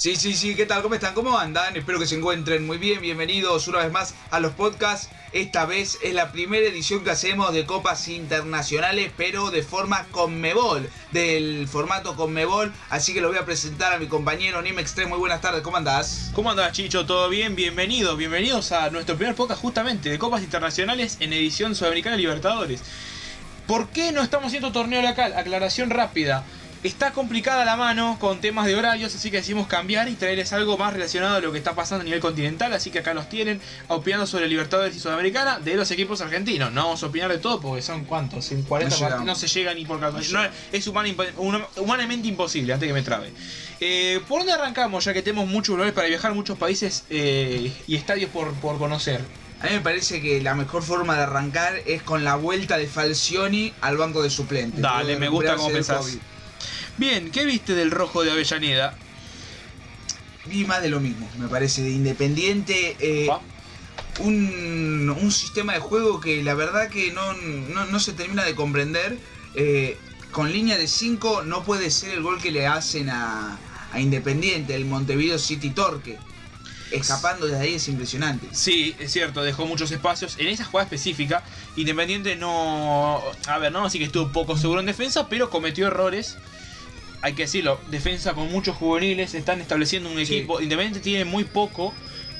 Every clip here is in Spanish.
Sí, sí, sí, ¿qué tal? ¿Cómo están? ¿Cómo andan? Espero que se encuentren muy bien. Bienvenidos una vez más a los podcasts. Esta vez es la primera edición que hacemos de copas internacionales, pero de forma Conmebol, del formato Conmebol. Así que lo voy a presentar a mi compañero Nimex 3. Muy buenas tardes, ¿cómo andás? ¿Cómo andás, Chicho? ¿Todo bien? Bienvenidos, bienvenidos a nuestro primer podcast justamente de copas internacionales en edición Sudamericana Libertadores. ¿Por qué no estamos haciendo torneo local? Aclaración rápida. Está complicada la mano con temas de horarios, así que decidimos cambiar y traerles algo más relacionado a lo que está pasando a nivel continental. Así que acá los tienen opinando sobre Libertadores y Sudamericana de los equipos argentinos. No vamos a opinar de todo porque son cuántos, en 40 No partidos no se llega ni por calcular. No, es humana- hum- humanamente imposible, antes que me trabe. Eh, ¿Por dónde arrancamos? Ya que tenemos muchos lugares para viajar, muchos países eh, y estadios por, por conocer. A mí me parece que la mejor forma de arrancar es con la vuelta de Falcioni al banco de suplentes. Dale, me gusta cómo pensás. Bien, ¿qué viste del rojo de Avellaneda? Vi más de lo mismo, me parece, de Independiente. eh, un, un sistema de juego que la verdad que no, no, no se termina de comprender. Eh, con línea de 5 no puede ser el gol que le hacen a, a Independiente, el Montevideo City Torque. Escapando desde ahí es impresionante. Sí, es cierto, dejó muchos espacios. En esa jugada específica, Independiente no. A ver, no, así que estuvo poco seguro en defensa, pero cometió errores. Hay que decirlo, defensa con muchos juveniles, están estableciendo un Sí. equipo. Independiente tiene muy poco.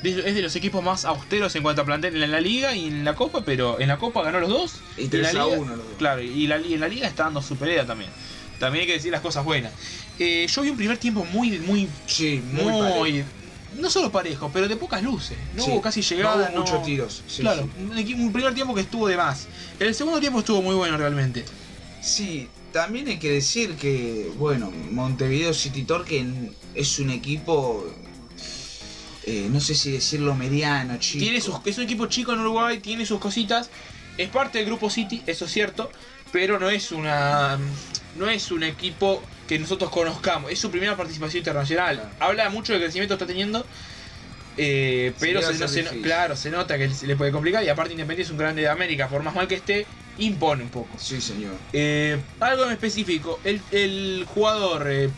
Es de los equipos más austeros en cuanto a plantel en la liga y en la copa, pero en la copa ganó los dos. Y en 3 la a liga- 1 los dos. Claro, y la, y en la liga está dando su pelea también. También hay que decir las cosas buenas. Eh, yo vi un primer tiempo muy, muy Sí, muy, no solo parejo, pero de pocas luces. No Sí, hubo casi no llegada. hubo muchos tiros, sí, claro, sí. Un, primer tiempo que estuvo de más. El segundo tiempo estuvo muy bueno realmente. Sí, también hay que decir que, bueno, Montevideo City Torque es un equipo, eh, no sé si decirlo mediano, chico. Tiene sus, es un equipo chico en Uruguay, tiene sus cositas. Es parte del grupo City, eso es cierto, pero no es una no es un equipo que nosotros conozcamos. Es su primera participación internacional. Claro. Habla mucho del crecimiento que está teniendo. eh, pero se, no se- claro, se nota que se le puede complicar. Y aparte Independiente es un grande de América. Por más mal que esté, impone un poco. Sí, señor. Eh, algo en específico, el, el jugador eh,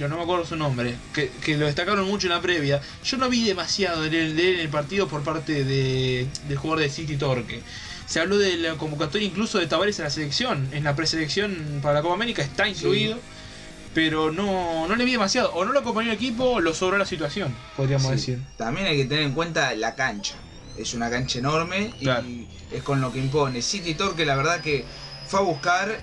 no me acuerdo su nombre, que, que lo destacaron mucho en la previa. Yo no vi demasiado de él, en el partido por parte de, del jugador de City Torque. Se habló de la convocatoria incluso de Tavares en la selección, en la preselección para la Copa América está incluido, pero no, no le vi demasiado. O no lo acompañó el equipo o lo sobró la situación, podríamos Sí. decir. También hay que tener en cuenta la cancha. Es una cancha enorme y Es con lo que impone. City Torque, la verdad que fue a buscar,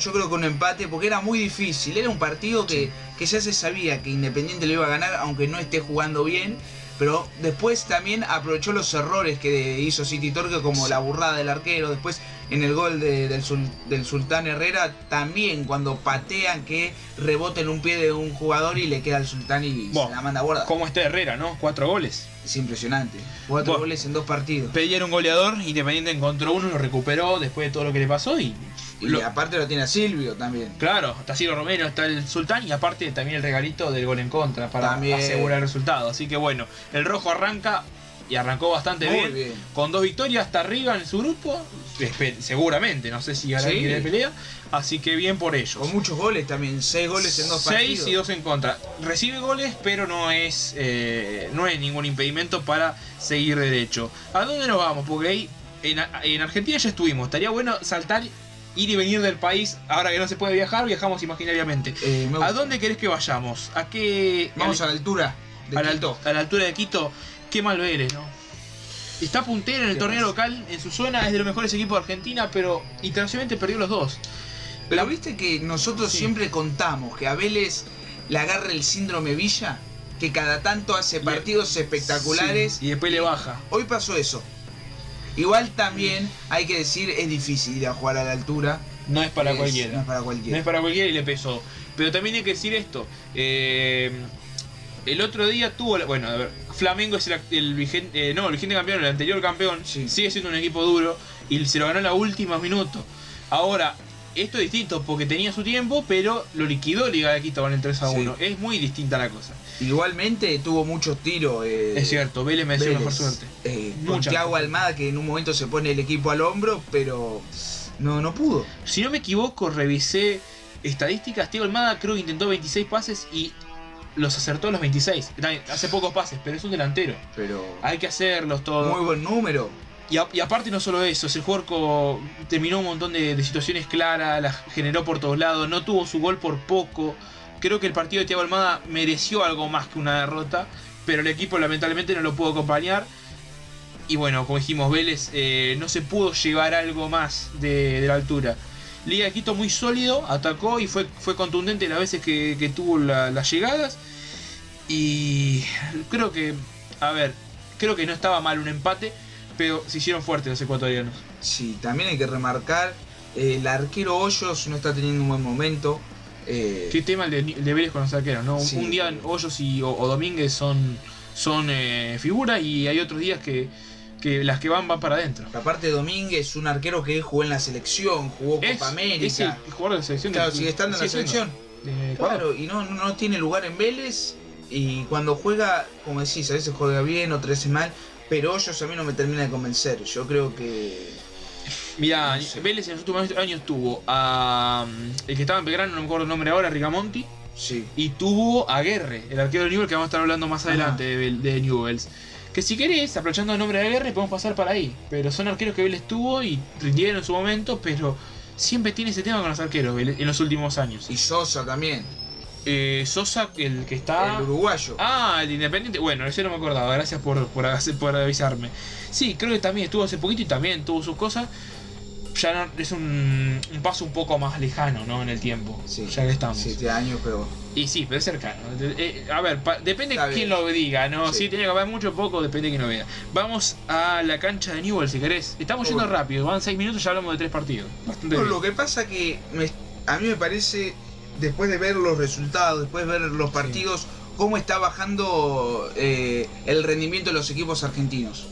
yo creo que un empate, porque era muy difícil. Era un partido que, que ya se sabía que Independiente lo iba a ganar, aunque no esté jugando bien. Pero después también aprovechó los errores que hizo City Torque, como Sí. la burrada del arquero. Después en el gol de- del, del Sultán Herrera, también cuando patean que rebota en un pie de un jugador y le queda al Sultán y Bueno, se la manda a. Como está Herrera, ¿no? Cuatro goles. Es impresionante. Cuatro Bueno. goles en dos partidos. Pedían un goleador, Independiente encontró uno, lo recuperó después de todo lo que le pasó y Y lo- aparte lo tiene a Silvio también. Claro, está Ciro Romero, está el Sultán y aparte también el regalito del gol en contra para También. asegurar el resultado. Así que bueno, el rojo arranca y arrancó bastante bien, bien. Con dos victorias hasta arriba en su grupo, seguramente, no sé si hará Sí. de pelea. Así que bien por ellos. Con muchos goles también. Seis goles en dos Seis partidos. y dos en contra. Recibe goles, pero no es, eh, no es ningún impedimento para seguir derecho. ¿A dónde nos vamos? Porque ahí en, en Argentina ya estuvimos. Estaría bueno saltar, ir y venir del país. Ahora que no se puede viajar, viajamos imaginariamente. Eh, ¿A dónde querés que vayamos? ¿A qué? Vamos a la altura de a la, a la altura de Quito. Qué mal Vélez, ¿no? Está puntero en el ¿Qué torneo local, en su zona, es de los mejores equipos de Argentina, pero internacionalmente perdió los dos. Pero viste que nosotros Sí. siempre contamos que a Vélez le agarra el síndrome Villa, que cada tanto hace Le- partidos espectaculares. Sí, y después le baja. Hoy pasó eso. Igual también hay que decir, es difícil ir a jugar a la altura. No es para Es- cualquiera. No es para No cualquiera. es para cualquiera y le pesó. Pero también hay que decir esto. eh, el otro día tuvo. la- Bueno, a ver. Flamengo es el, vigente. eh, no, el vigente campeón, el anterior campeón. Sí. Sigue siendo un equipo duro. Y se lo ganó en los últimos minutos. Ahora, esto es distinto porque tenía su tiempo, pero lo liquidó Liga de Quito con el 3 a Sí. 1. Es muy distinta la cosa. Igualmente tuvo muchos tiros. eh, Es cierto, Vélez me desea Vélez, mejor suerte. eh, con Thiago. Almada que en un momento se pone el equipo al hombro, pero no, no pudo. Si no me equivoco, revisé estadísticas. Thiago Almada creo que intentó 26 pases y los acertó a los 26. También, Hace pocos pases, pero es un delantero. Pero. Hay que hacerlos todos. Muy buen número. Y, a- y aparte no solo eso, ese jugador terminó un montón de, de situaciones claras, las generó por todos lados, no tuvo su gol por poco. Creo que el partido de Thiago Almada mereció algo más que una derrota, pero el equipo lamentablemente no lo pudo acompañar. Y bueno, como dijimos, Vélez eh, no se pudo llevar algo más de, de la altura. Liga de Quito muy sólido, atacó y fue, fue contundente las veces que, que tuvo la- las llegadas. Y creo que, a ver, creo que no estaba mal un empate, pero se hicieron fuertes los ecuatorianos. Sí, también hay que remarcar. eh, el arquero Hoyos no está teniendo un buen momento. eh, Qué tema el de, el de Vélez con los arqueros, ¿no? Un- Sí. Un día Hoyos y, o, o Domínguez son, son eh, figuras y hay otros días que, que las que van van para adentro. Aparte Domínguez, un arquero que jugó en la selección, jugó Es, Copa es América. el jugador de la selección. Claro, sigue estando en la selección. Claro, y no, no, tiene lugar en Vélez. Y cuando juega, como decís, a veces juega bien, otras veces mal. Pero Hoyos a mí no me termina de convencer. Yo creo que. Mira, No sé. Vélez en los últimos años tuvo a. mm, El que estaba en Belgrano, no me acuerdo el nombre ahora, Rigamonti. Sí. Y tuvo a Guerre, el arquero de Newell, que vamos a estar hablando más adelante de Newells. Que si querés, aprovechando el nombre de Guerre, podemos pasar para ahí. Pero son arqueros que Vélez tuvo y rindieron en su momento, pero siempre tiene ese tema con los arqueros en los últimos años. Y Sosa también. Eh, Sosa, el que está. El uruguayo. Ah, el Independiente. Bueno, ese no me acordaba. Gracias por, por, por avisarme. Sí, creo que también estuvo hace poquito y también tuvo sus cosas. Ya no- es un, un paso un poco más lejano, ¿no? En el tiempo. Sí. Ya que estamos. Siete años, pero. Y sí, pero es cercano. Eh, a ver, pa- depende Está de quién bien. lo diga, ¿no? Sí. Si tiene que haber mucho o poco, depende de quién lo vea. Vamos a la cancha de Newell, si querés. Estamos yendo rápido, van 6 minutos, ya hablamos de tres partidos. Bastante No, bien. lo que pasa que me- a mí me parece, después de ver los resultados, después de ver los partidos, cómo está bajando eh, el rendimiento de los equipos argentinos.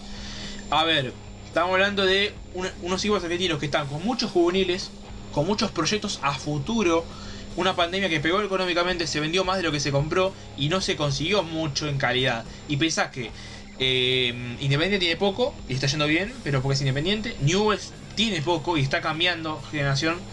A ver, estamos hablando de un- unos equipos argentinos que están con muchos juveniles, con muchos proyectos a futuro. Una pandemia que pegó económicamente, se vendió más de lo que se compró y no se consiguió mucho en calidad. Y pensás que eh, Independiente tiene poco y está yendo bien, pero porque es Independiente. Newell's tiene poco y está cambiando generación.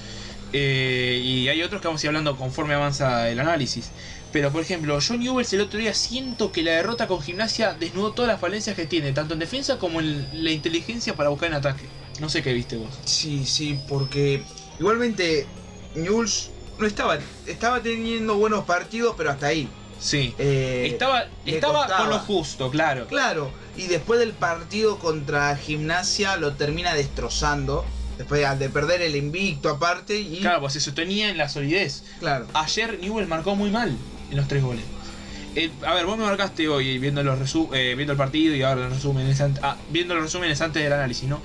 eh, y hay otros que vamos a ir hablando conforme avanza el análisis. Pero por ejemplo, yo Newell's el otro día siento que la derrota con gimnasia desnudó todas las falencias que tiene, tanto en defensa como en la inteligencia para buscar en ataque. No sé qué viste vos. Sí, sí, porque igualmente Newell's no estaba, estaba teniendo buenos partidos, pero hasta ahí. Sí. Eh, estaba estaba costaba. con lo justo, claro. Claro, y después del partido contra Gimnasia lo termina destrozando. Después de, de perder el invicto aparte y... Claro, pues se sostenía en la solidez. claro. Ayer Newell marcó muy mal en los tres goles. Eh, a ver, vos me marcaste hoy viendo los resu- eh, viendo el partido y ahora los resúmenes ah, viendo los resúmenes antes del análisis, ¿no?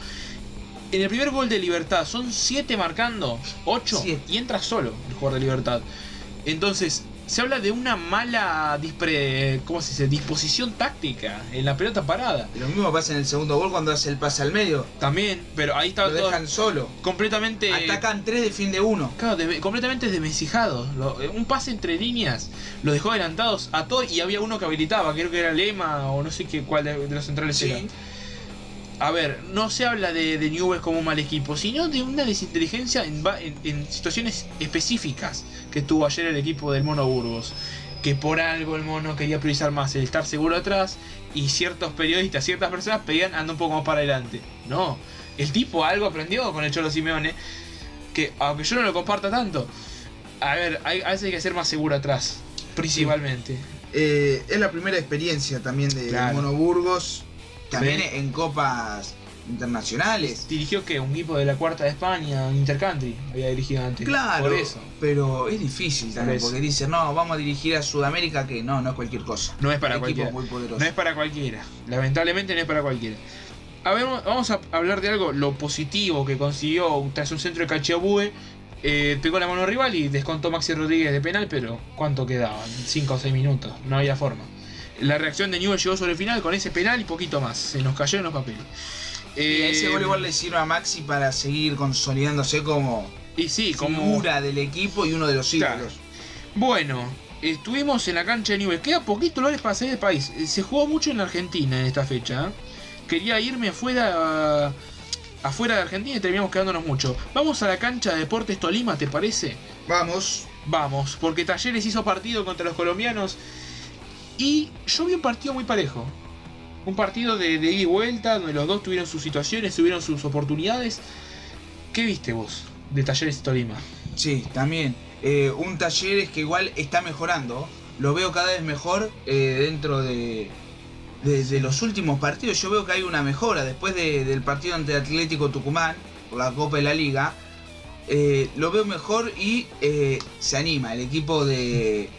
En el primer gol de Libertad son 7 marcando, 8 Siete. y entra solo el jugador de Libertad. Entonces, se habla de una mala dispre, ¿cómo se dice? disposición táctica en la pelota parada. Lo mismo pasa en el segundo gol cuando hace el pase al medio. También, pero ahí estaba Lo todo dejan solo. completamente Atacan tres, defiende uno. Claro, desve- completamente eh, un pase entre líneas los dejó adelantados a todos y había uno que habilitaba, creo que era Lema o no sé qué cuál de, de los centrales era. A ver, no se habla de, de como un mal equipo, sino de una desinteligencia en- en situaciones específicas que tuvo ayer el equipo del Mono Burgos. Que por algo el Mono quería priorizar más el estar seguro atrás y ciertos periodistas, ciertas personas pedían anda un poco más para adelante. No, el tipo algo aprendió con el Cholo Simeone que aunque yo no lo comparta tanto, a ver, hay, a veces hay que ser más seguro atrás, principalmente. Eh, es la primera experiencia también de Claro. Mono Burgos. También Ven. en copas internacionales. Dirigió que un equipo de la cuarta de España, un Intercountry, había dirigido antes. Claro, Por eso. pero es difícil también, porque dicen, no, vamos a dirigir a Sudamérica, que no, no es cualquier cosa. No es para cualquiera. muy. No es para cualquiera. Lamentablemente no es para cualquiera. A ver, vamos a hablar de algo, lo positivo que consiguió tras un centro de Cachabue. Eh, pegó la mano al rival y descontó Maxi Rodríguez de penal, pero ¿cuánto quedaban? 5 o 6 minutos, no había forma. La reacción de Newell llegó sobre el final con ese penal y poquito más. Se nos cayó en los papeles. Y Eh, ese gol igual le sirve a Maxi para seguir consolidándose como Y sí, como. figura del equipo y uno de los Claro. ídolos. Bueno, estuvimos en la cancha de Newell. Queda poquito lugares para salir del país. Eh, Se jugó mucho en Argentina en esta fecha. ¿eh? Quería irme afuera, afuera de Argentina y terminamos quedándonos mucho. Vamos a la cancha de Deportes Tolima, ¿te parece? Vamos, Vamos, porque Talleres hizo partido contra los colombianos Y yo vi un partido muy parejo. Un partido de, de ida y vuelta, donde los dos tuvieron sus situaciones, tuvieron sus oportunidades. ¿Qué viste vos de Talleres Tolima? Sí, también. Eh, un Talleres que igual está mejorando. Lo veo cada vez mejor eh, dentro de, de, de los últimos partidos. Yo veo que hay una mejora. Después de- del partido ante Atlético Tucumán, por la Copa de la Liga, eh, lo veo mejor y eh, se anima. El equipo de,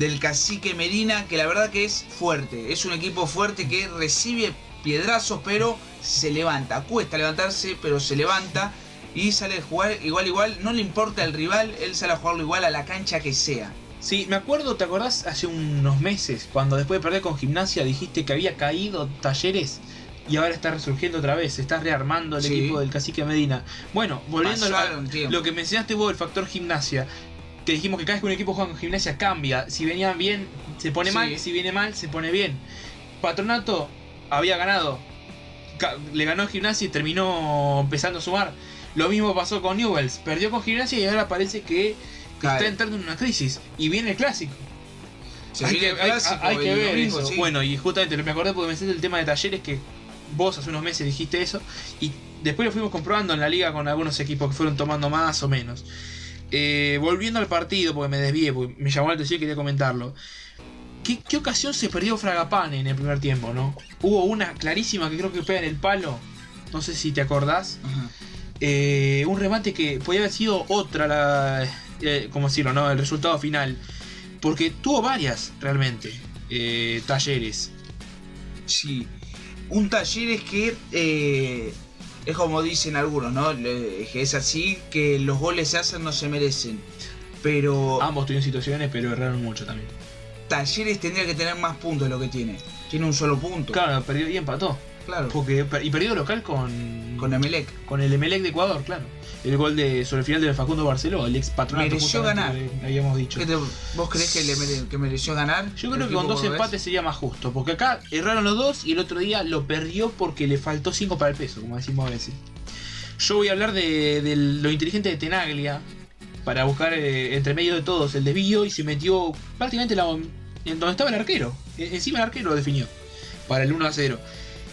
del Cacique Medina, que la verdad que es fuerte. Es un equipo fuerte que recibe piedrazos, pero se levanta. Cuesta levantarse, pero se levanta. Y sale a jugar igual, igual. No le importa el rival, él sale a jugarlo igual a la cancha que sea. Sí, me acuerdo, ¿te acordás hace unos meses, cuando después de perder con gimnasia dijiste que había caído talleres y ahora está resurgiendo otra vez, se está rearmando el Sí. equipo del cacique Medina? Bueno, volviendo a lo que mencionaste vos, el factor gimnasia, que dijimos que cada vez que un equipo juega con gimnasia cambia, si venía bien se pone Sí. mal, si viene mal se pone bien. Patronato había ganado, le ganó gimnasia y terminó empezando a sumar. Lo mismo pasó con Newells, perdió con gimnasia y ahora parece que está entrando en una crisis y viene el clásico. Se hay viene que, hay- clásico hay que ver domingo, eso. sí. Bueno, y justamente me acordé porque mencionaste el tema de talleres que vos hace unos meses dijiste eso y después lo fuimos comprobando en la liga con algunos equipos que fueron tomando más o menos. Eh, volviendo al partido, porque me desvié, porque me llamó la atención y quería comentarlo. ¿Qué, qué ocasión se perdió Fragapane en el primer tiempo, no? Hubo una clarísima que creo que pega en el palo. No sé si te acordás. Eh, un remate que podía haber sido otra, la, eh, ¿cómo decirlo? No? El resultado final. Porque tuvo varias, realmente, talleres. Sí. Un taller es que es como dicen algunos, ¿no? Es así, que los goles se hacen no se merecen. Pero Ambos tuvieron situaciones, pero erraron mucho también. Talleres tendría que tener más puntos de lo que tiene. Tiene un solo punto. Claro, perdió y empató. Claro. Porque, y perdió local con, Con Emelec. con el Emelec de Ecuador, claro. El gol de sobre el final del Facundo Barceló, el ex patronato. Mereció ganar. que habíamos dicho. ¿Qué te- ¿Vos crees que, le mere- que mereció ganar? Yo creo que con dos empates sería más justo. Porque acá erraron los dos y el otro día lo perdió porque le faltó 5 para el peso, como decimos a veces. Yo voy a hablar de, de lo inteligente de Tenaglia para buscar eh, entre medio de todos el desvío y se metió prácticamente la- en donde estaba el arquero. E- Encima el arquero lo definió para el 1 a 0.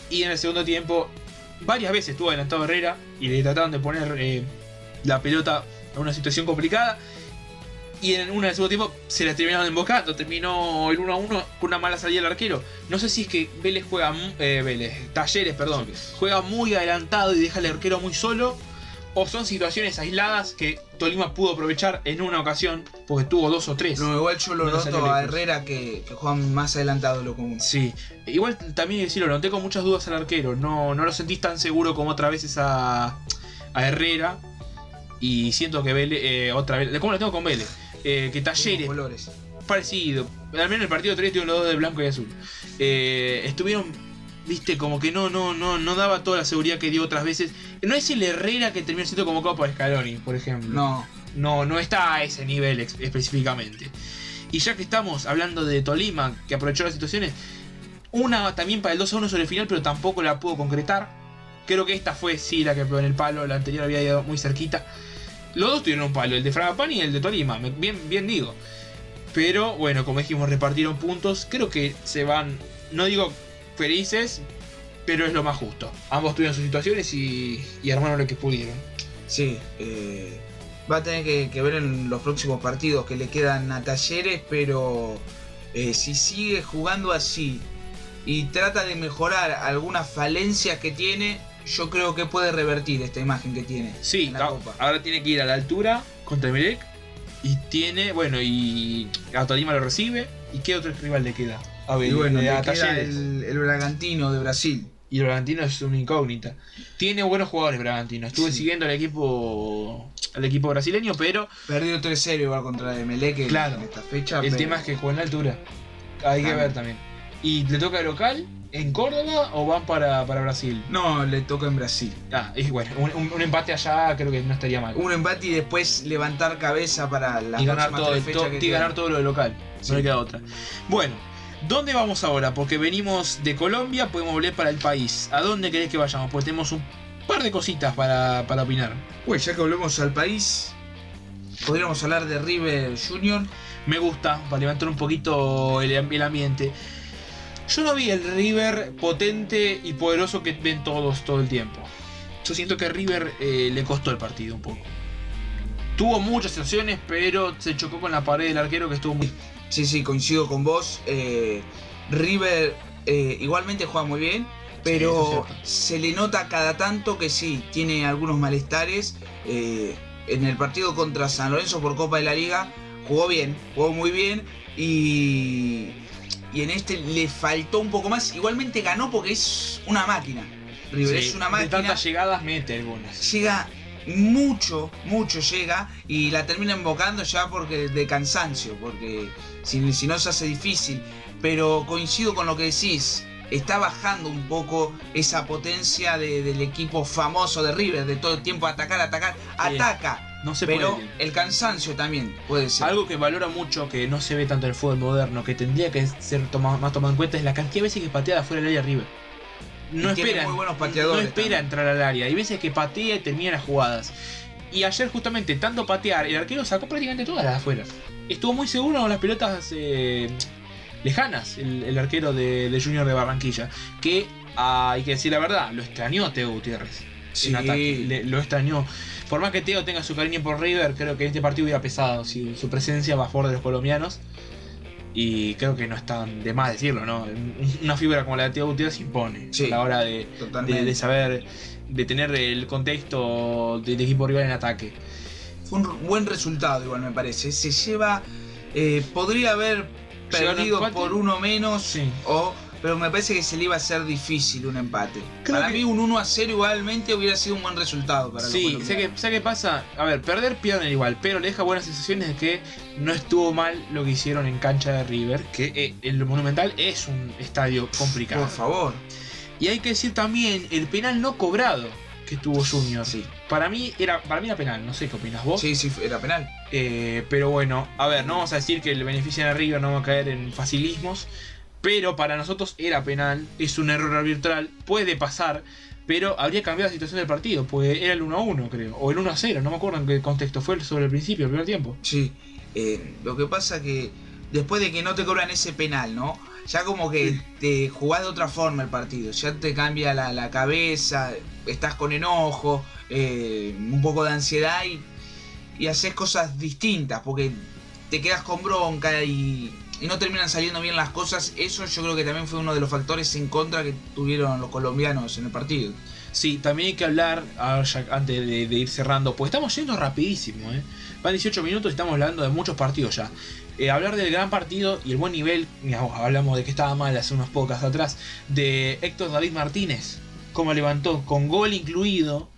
Y en el segundo tiempo, varias veces estuvo adelantado Herrera y le trataron de poner eh, la pelota en una situación complicada. Y en una del segundo tiempo se la terminaron embocando. Terminó el 1 a 1 con una mala salida del arquero. No sé si es que Vélez juega. eh, Vélez, Talleres, perdón. Juega muy adelantado y deja al arquero muy solo. O son situaciones aisladas que Tolima pudo aprovechar en una ocasión. Porque tuvo dos o tres. No, igual yo lo No noto a. Herrera que, que juega más adelantado de lo común. Sí, igual también decirlo, lo noté con muchas dudas al arquero. No, no lo sentís tan seguro como otra vez a, a Herrera. Y siento que Vélez, eh, otra vez, ¿cómo lo tengo con Vélez? Eh, que Talleres, colores. parecido. Al menos el partido 3 tiene los dos de blanco y azul. Eh, estuvieron, viste, como que no, no, no, no daba toda la seguridad que dio otras veces. No es el Herrera que terminó siendo convocado por Scaloni, por ejemplo No, no, no está a ese nivel específicamente. Y ya que estamos hablando de Tolima, que aprovechó las situaciones, una también para el 2 a 1 sobre el final, pero tampoco la pudo concretar. Creo que esta fue sí la que pegó en el palo, la anterior había ido muy cerquita. Los dos tuvieron un palo, el de Fragapani y el de Tolima, bien, bien digo. Pero bueno, como dijimos, repartieron puntos. Creo que se van, no digo felices, pero es lo más justo. Ambos tuvieron sus situaciones y, y armaron lo que pudieron. sí. eh, va a tener que, que ver en los próximos partidos que le quedan a Talleres, pero eh, si sigue jugando así y trata de mejorar algunas falencias que tiene, yo creo que puede revertir esta imagen que tiene Sí, en la Copa. ahora tiene que ir a la altura contra Emelec. Y tiene, bueno, y a Tolima lo recibe. ¿Y qué otro rival le queda? A ver, Y bueno, eh, le queda el, el Bragantino de Brasil. Y el Bragantino es una incógnita. Tiene buenos jugadores Bragantino. Estuve Sí. siguiendo al equipo al equipo brasileño, pero Perdió 3-0 igual contra Emelec en, Claro. en esta fecha. el pero- tema es que juega en la altura. Hay que ver también. ¿Y le toca local en Córdoba o van para, para Brasil? No, le toca en Brasil. Ah, es bueno, un, un- empate allá creo que no estaría mal. Un empate y después levantar cabeza para las y ganar todo, to- que y ganar todo lo de local. Sí. No le queda otra. Bueno, ¿dónde vamos ahora? Porque venimos de Colombia, podemos volver para el país. ¿A dónde querés que vayamos? Porque tenemos un par de cositas para, para opinar. Uy, ya que volvemos al país, podríamos hablar de River Junior. Me gusta, para levantar un poquito el, el ambiente. Yo no vi el River potente y poderoso que ven todos todo el tiempo. Yo siento que River eh, le costó el partido un poco. Tuvo muchas situaciones, pero se chocó con la pared del arquero que estuvo muy... Sí, sí, coincido con vos. Eh, River eh, igualmente juega muy bien, pero Sí, eso es se le nota cada tanto que sí, tiene algunos malestares. En el partido contra San Lorenzo por Copa de la Liga jugó bien, jugó muy bien y, y en este le faltó un poco más. Igualmente ganó porque es una máquina. River Sí, es una De máquina tantas llegadas mete algunas. llega mucho, mucho llega y la termina invocando ya porque de cansancio, porque si, si no se hace difícil. Pero coincido con lo que decís, está bajando un poco esa potencia de- del equipo famoso de River, de todo el tiempo atacar, atacar, ataca. No se Pero puede. el cansancio también puede ser. Algo que valora mucho, que no se ve tanto en el fútbol moderno, que tendría que ser tomado, más tomado en cuenta, es la cantidad de veces que patea de afuera del área River. No Y espera, muy buenos no pateadores espera también. entrar al área. Hay veces que patea y termina las jugadas. Y ayer justamente, tanto patear, el arquero sacó prácticamente todas las afuera. Estuvo muy seguro con las pelotas eh, lejanas, el, el arquero de, de Junior de Barranquilla. Que, ah, hay que decir la verdad, lo extrañó Teo Gutiérrez. Sí. En ataque, le- lo extrañó. Por más que Teo tenga su cariño por River, creo que este partido hubiera pesado si su presencia va a favor de los colombianos. Y creo que no está de más decirlo, ¿no? Una figura como la de Teo Gutiérrez impone Sí, a la hora de, Totalmente. de, de saber, de tener el contexto del equipo rival en ataque. Fue un buen resultado, igual me parece. Se lleva. eh, podría haber perdido por uno menos. Sí. O, pero me parece que se le iba a hacer difícil un empate. Creo para que- mí, un 1 a 0 igualmente hubiera sido un buen resultado para Sí, que, sé que pasa. A ver, perder pierden igual, pero le deja buenas sensaciones de que no estuvo mal lo que hicieron en cancha de River, que eh, el Monumental es un estadio complicado. Por favor. Y hay que decir también el penal no cobrado que tuvo Junior. Sí. Para mí era para mí era penal, no sé qué opinas vos. Sí, sí, era penal. Eh, pero bueno, a ver, no vamos a decir que le benefician a River, no vamos a caer en facilismos. Pero para nosotros era penal, es un error arbitral, puede pasar, pero habría cambiado la situación del partido, pues era el 1 a 1, creo, o el 1 a 0, no me acuerdo en qué contexto fue sobre el principio, el primer tiempo. Sí. Eh, lo que pasa que después de que no te cobran ese penal, ¿no? Ya como que te jugás de otra forma el partido. Ya te cambia la, la cabeza, estás con enojo, eh, un poco de ansiedad y, y haces cosas distintas porque te quedas con bronca y, y no terminan saliendo bien las cosas. Eso yo creo que también fue uno de los factores en contra que tuvieron los colombianos en el partido. Sí, también hay que hablar, antes de, de ir cerrando, pues estamos yendo rapidísimo, ¿eh? Van 18 minutos y estamos hablando de muchos partidos ya. Eh, hablar del gran partido y el buen nivel, digamos, hablamos de que estaba mal hace unos pocas atrás, de Héctor David Martínez, cómo levantó, con gol incluido,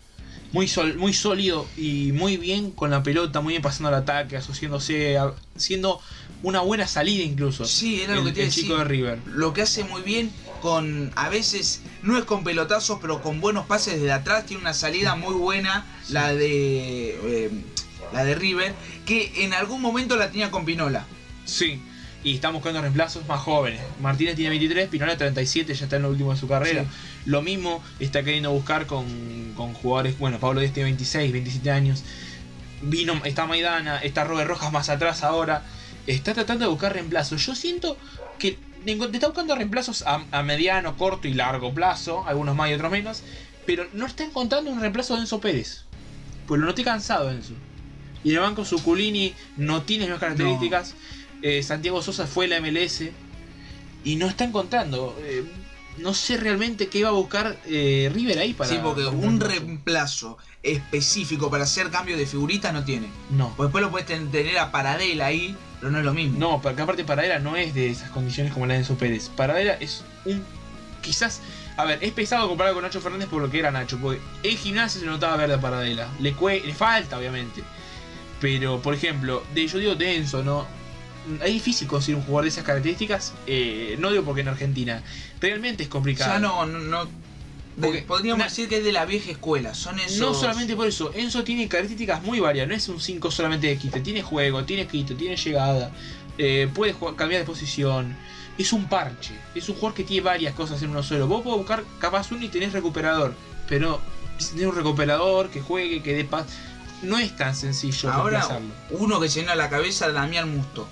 muy, sol- muy sólido y muy bien con la pelota, muy bien pasando al ataque, asociándose, a- siendo una buena salida incluso. Sí, era lo el, que a el chico decir. de River. lo que hace muy bien con a veces no es con pelotazos pero con buenos pases desde atrás tiene una salida muy buena la de eh, la de River que en algún momento la tenía con Pinola Sí, y están buscando reemplazos más jóvenes. Martínez tiene 23, Pinola 37, ya está en lo último de su carrera. Lo mismo está queriendo buscar con, con jugadores, bueno, Pablo Díaz tiene 26, 27 años. Vino, está Maidana, está Robert Rojas más atrás ahora. Está tratando de buscar reemplazos. Yo siento que está buscando reemplazos a, a mediano, corto y largo plazo, algunos más y otros menos, pero no está encontrando un reemplazo de Enzo Pérez. Pues lo noté cansado Enzo. Y en el banco Zuculini no tiene las mismas características. Eh, Santiago Sosa fue la MLS y no está encontrando. Eh, no sé realmente qué iba a buscar eh, River ahí para. sí porque un reemplazo. específico para hacer cambio de figuritas no tiene No. pues después lo puedes ten- tener a Paradela ahí pero no es lo mismo No, porque aparte Paradela no es de esas condiciones como la de Enzo Pérez. Paradela es un. Quizás. A ver, es pesado comparado con Nacho Fernández por lo que era Nacho. Porque en gimnasia se notaba verde a Paradela. Le, cue- le falta, obviamente. Pero, por ejemplo, de, yo digo de Enzo, ¿no? Es difícil conseguir un jugador de esas características. eh, no digo porque en Argentina. Realmente es complicado. ya no no, no- Porque podríamos decir que es de la vieja escuela son esos No solamente por eso, Enzo tiene características muy varias, no es un 5 solamente de quite, tiene juego, tiene quito, tiene llegada, eh, puede jugar- cambiar de posición, es un parche, es un jugador que tiene varias cosas en uno solo. Vos podés buscar capaz uno y tenés recuperador, pero si tenés un recuperador que juegue, que dé paz, no es tan sencillo Ahora, reemplazarlo. uno que se llena la cabeza, Damián Musto.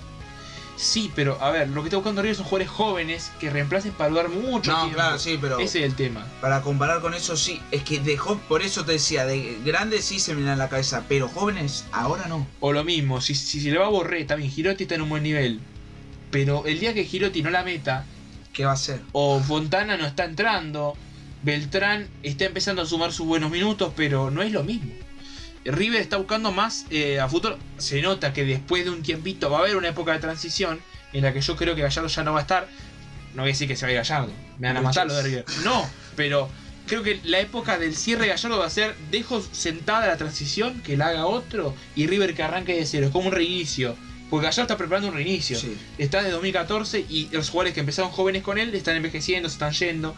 Sí, pero a ver, lo que está buscando River son jugadores jóvenes que reemplacen para durar mucho No, tiempo. claro, sí, pero Ese es el tema. para comparar con eso, sí. Es que dejó, por eso te decía, de grandes sí se me llena la cabeza, pero jóvenes, ahora no. O lo mismo, si, si se le va a Borré, también Girotti está en un buen nivel. Pero el día que Girotti no la meta, ¿Qué va a ser? o Fontana no está entrando, Beltrán está empezando a sumar sus buenos minutos, pero no es lo mismo. River está buscando más eh, a futuro. Se nota que después de un tiempito va a haber una época de transición en la que yo creo que Gallardo ya no va a estar. No voy a decir que se vaya Gallardo, me van a matar los de River. No, pero creo que la época del cierre de Gallardo va a ser dejo sentada la transición, que la haga otro y River que arranque de cero. Es como un reinicio. Porque Gallardo está preparando un reinicio. Sí. Está de 2014 y los jugadores que empezaron jóvenes con él están envejeciendo, se están yendo.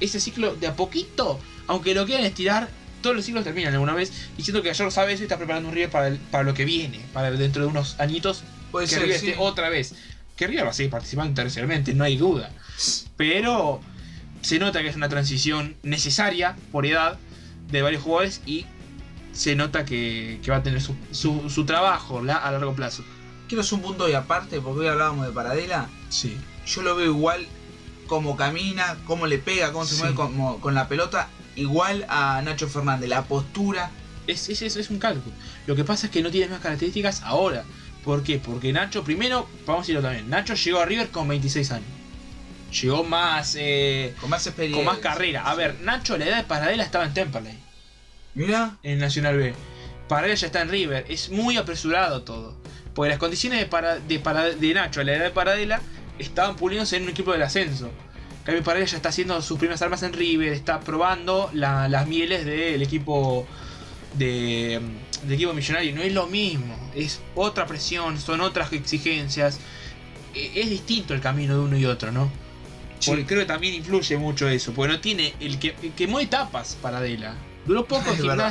Ese ciclo de a poquito, aunque lo quieran estirar, todos los ciclos terminan alguna vez. Y siento que Gallardo sabe eso y está preparando un River para, el- para lo que viene, para dentro de unos añitos Puede que ser, River sí. esté otra vez. Que River va a seguir participando internacionalmente, no hay duda. Pero se nota que es una transición necesaria por edad de varios jugadores y se nota que, que va a tener su, su- su trabajo la- a largo plazo. Quiero hacer un punto y aparte, porque hoy hablábamos de Paradela. Sí. Yo lo veo igual como camina, cómo le pega, cómo se Sí. mueve con la pelota, igual a Nacho Fernández. La postura, Es, es, es- un cálculo. Lo que pasa es que no tiene más características ahora. ¿Por qué? Porque Nacho, primero, vamos a decirlo también, Nacho llegó a River con 26 años. Llegó más, eh, con más experiencia. con más carrera. A ver, Nacho, la edad de Paradela estaba en Temperley, Mira, en Nacional B. Paradela ya está en River. Es muy apresurado todo. Porque las condiciones de, para, de, para- de Nacho a la edad de Paradela estaban puliéndose en un equipo del ascenso. En Cambio Paradela ya está haciendo sus primeras armas en River, está probando la- las mieles del equipo de, equipo millonario. No es lo mismo, es otra presión, son otras exigencias. E- Es distinto el camino de uno y otro, ¿no? Sí. Porque creo que también influye mucho eso, porque no tiene el que quemó etapas Paradela. Duró poco en verdad.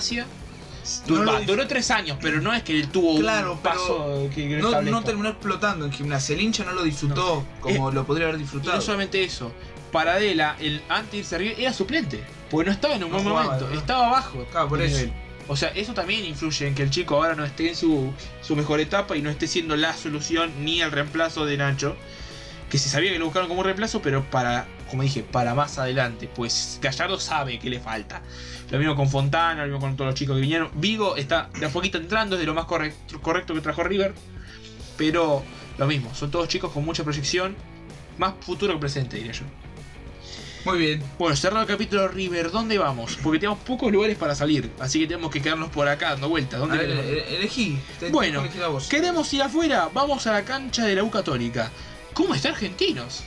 No, duró, lo tres años, pero no es que él tuvo Claro, un paso que, no, terminó explotando en gimnasia. El hincha no lo disfrutó como lo podría haber Y disfrutado. no solamente eso, Paradela, el antes de irse a River, era suplente. Porque no estaba en un buen jugaba, momento, estaba abajo. Claro, por de eso. nivel. O sea, eso también influye en que el chico ahora no esté en su, su mejor etapa y no esté siendo la solución ni el reemplazo de Nacho. Que se sabía que lo buscaron como reemplazo, pero para, como dije, para más adelante. Pues Gallardo sabe que le falta. Lo mismo con Fontana, lo mismo con todos los chicos que vinieron. Vigo está de a poquito entrando, es de lo más correcto, correcto que trajo River. Pero lo mismo, son todos chicos con mucha proyección. Más futuro que presente, diría yo. Muy bien. Bueno, cerrado el capítulo River, ¿dónde vamos? Porque tenemos pocos lugares para salir, así que tenemos que quedarnos por acá dando vueltas. ¿Dónde ver, queremos ir? e- elegí. Te- Bueno. ¿Queremos ir afuera? Vamos a la cancha de la U Católica. ¿Cómo está Argentinos?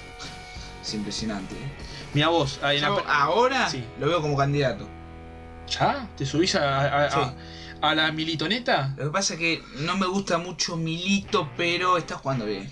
Es impresionante. ¿eh? Mira vos, Yo ahora Sí. lo veo como candidato. ¿Ya? ¿Te subís a, a- a- Sí. a la militoneta? Lo que pasa es que no me gusta mucho Milito, pero está jugando bien.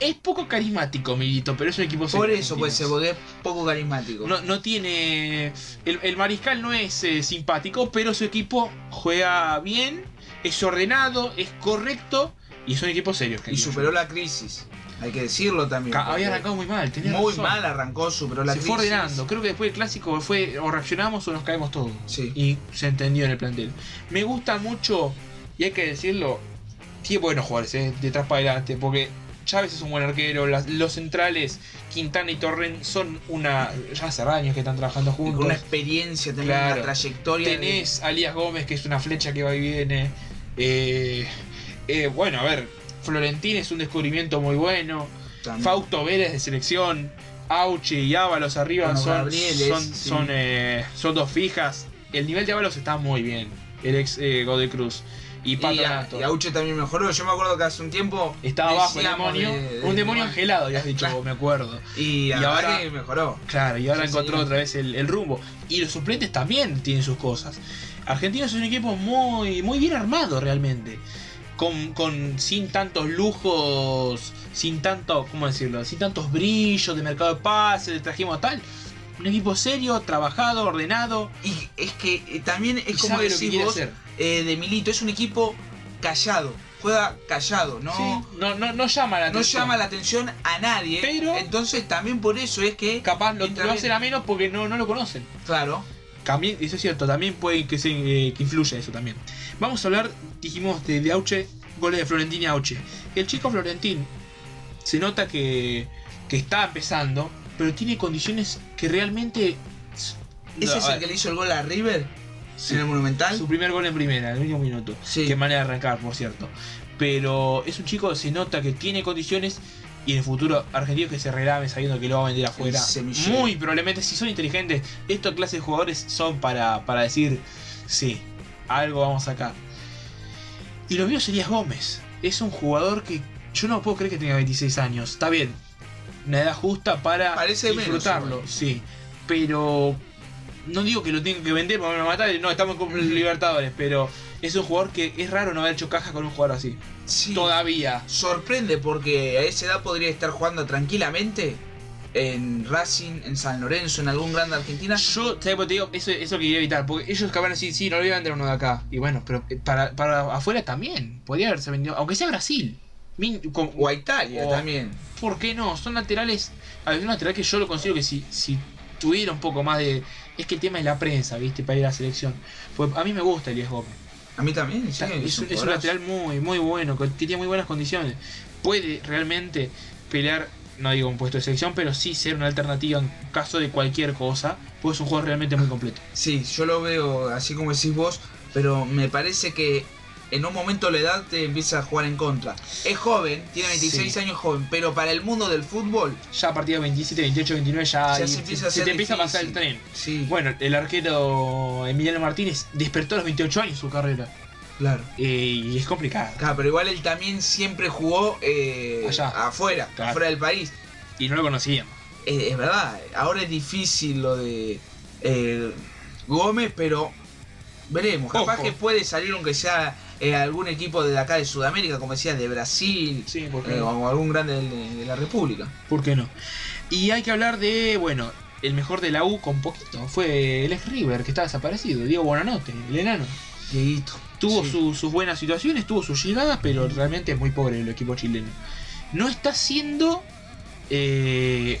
Es poco carismático, Milito, pero es un equipo Por eso puede ser, porque es poco carismático. No, no tiene. El, el mariscal no es eh, simpático, pero su equipo juega bien, es ordenado, es correcto y es un equipo serio. y superó la crisis. Hay que decirlo también. Había arrancado muy mal, tenés Muy razón. mal arrancó, superó la Se crisis. fue ordenando. Creo que después del clásico fue o reaccionamos o nos caemos todos. Sí. Y se entendió en el plantel. Me gusta mucho, y hay que decirlo, tiene buenos jugadores, eh, detrás para adelante, porque Chávez es un buen arquero, las- los centrales, Quintana y Torren son una. ya hace años que están trabajando Y juntos. con una experiencia también, Claro. una trayectoria. de- Tenés a Elías Gómez, que es una flecha que va y viene. Eh, eh, bueno, a ver, Florentín es un descubrimiento muy bueno. también. Fausto Vélez de selección, Auchi y Ábalos arriba Bueno, son, son, sí. son, eh, son dos fijas. El nivel de Ábalos está muy bien, el ex eh, Cruz. Y Y, a- Patronato. y Auche también mejoró. Yo me acuerdo que hace un tiempo. Estaba abajo el demonio. de- de- un demonio de- angelado, ya has dicho, Claro. me acuerdo. Y, Y ahora- que mejoró. Claro, y ahora Sí, encontró señor. otra vez el, el rumbo. Y los suplentes también tienen sus cosas. Argentinos es un equipo muy, muy bien armado realmente. Con, con- sin tantos lujos, sin tanto, ¿cómo decirlo? Sin tantos brillos de mercado de pases, de trajimos tal. Un equipo serio, trabajado, ordenado. Y es que eh, también es como sabe lo que decís vos eh, de Milito. Es un equipo callado. Juega callado. No, Sí, no, no, no llama la no atención. llama la atención a nadie. Pero- Entonces también por eso es que. Capaz lo, lo hacen a menos porque no, no lo conocen. Claro. También, eso es cierto, también puede que, se, eh, que influya eso también. Vamos a hablar, dijimos, de, de Auche, goles de Florentín y Auche. El chico Florentín se nota que, que está empezando, pero tiene condiciones que realmente... ¿Ese es el que le hizo el gol a River? Sí. ¿En el Monumental? Su primer gol en primera, en el último minuto. Sí. Qué manera de arrancar, por cierto. Pero es un chico que se nota que tiene condiciones y en el futuro argentino que se relame sabiendo que lo va a vender afuera. Muy probablemente, si son inteligentes, esta clase de jugadores son para, para decir, sí, algo vamos a sacar. Y lo mío sería Gómez. Es un jugador que yo no puedo creer que tenga 26 años. Está bien, una edad justa para Parece disfrutarlo, sí. Pero no digo que lo tengan que vender para matar, no, estamos con los Libertadores, pero es un jugador que es raro no haber hecho caja con un jugador así. Sí. Todavía. Sorprende porque a esa edad podría estar jugando tranquilamente en Racing, en San Lorenzo, en algún grande de Argentina. Yo, ¿sabes por qué te digo? Eso, eso quería evitar, porque ellos acaban de decir, sí, no lo voy a vender uno de acá. Y bueno, pero eh, para, para afuera también. Podría haberse vendido, aunque sea Brasil. Min- con- O a Italia O- también. ¿Por qué no? Son laterales. A ver, un lateral que yo lo considero que si, si tuviera un poco más de. Es que el tema es la prensa, ¿viste? Para ir a la selección. Pues a mí me gusta Elías Gómez. A mí también, sí, es, un, es un lateral muy, muy bueno, que tiene muy buenas condiciones. Puede realmente pelear, no digo un puesto de selección, pero sí ser una alternativa en caso de cualquier cosa. Pues es un jugador realmente muy completo. Sí, yo lo veo así como decís vos, pero me parece que en un momento la edad te empieza a jugar en contra. Es joven, tiene 26 Sí. años joven, pero para el mundo del fútbol Ya a partir de 27, 28, 29 ya, Ya ahí se empieza a se hacer te empieza a pasar el tren. Sí, Bueno, el arquero Emiliano Martínez despertó a los 28 años su carrera. claro. Eh, y es complicado. Claro, pero igual él también siempre jugó eh, Allá. afuera, Claro. afuera del país. Y no lo conocíamos. Es verdad, ahora es difícil lo de eh, Gómez, pero veremos. Capaz que puede salir aunque sea eh, algún equipo de acá de Sudamérica, como decías, de Brasil Sí, ¿por qué eh, no? o algún grande de, de la República. ¿Por qué no? Y hay que hablar de, bueno, el mejor de la U con poquito. Fue el ex River, que está desaparecido. Diego Bonanote, el enano. Dieguito. Tuvo Sí. su- sus buenas situaciones, tuvo sus llegadas, pero realmente es muy pobre el equipo chileno. No está siendo eh,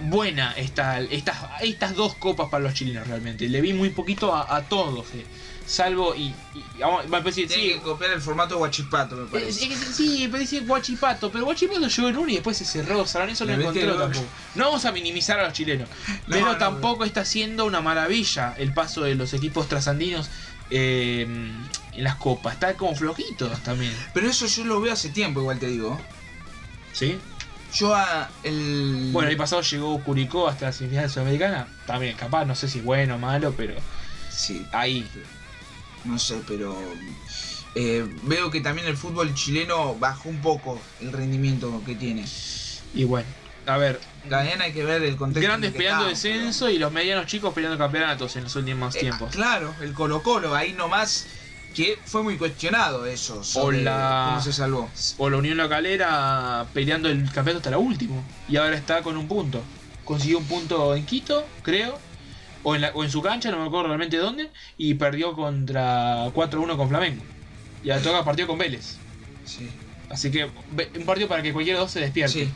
buena esta, estas, estas dos copas para los chilenos realmente. Le vi muy poquito a, a todos. eh. Salvo y, y- vamos, va a decir, Tiene sí, que copiar el formato guachipato, me eh, parece. eh, sí, parece Guachipato, pero Guachipato llegó en uno y después se cerró. San eso no encontró tampoco. No vamos a minimizar a los chilenos, No, pero no, tampoco está siendo una maravilla el paso de los equipos trasandinos eh, en las copas. Está como flojitos también. Pero eso yo lo veo hace tiempo, igual te digo. ¿Sí? Yo a el. Bueno, el pasado llegó Curicó hasta la semifinal sudamericana. También, capaz, no sé si bueno o malo, pero Sí, ahí. No sé, pero. eh, veo que también el fútbol chileno bajó un poco el rendimiento que tiene. Y bueno, a ver, También hay que ver el contexto. grandes peleando estamos, descenso y los medianos chicos peleando campeonatos en los últimos Eh, tiempos. claro, el Colo Colo, ahí nomás. Que fue muy cuestionado eso. sobre la- ¿Cómo se salvó? o la Unión La Calera peleando el campeonato hasta la último. Y ahora está con un punto. Consiguió un punto en Quito, creo. O en, la- o en su cancha, no me acuerdo realmente dónde. Y perdió contra 4-1 con Flamengo. Y ahora toca partido con Vélez. Sí. Así que un partido para que cualquiera de dos se despierte. Sí.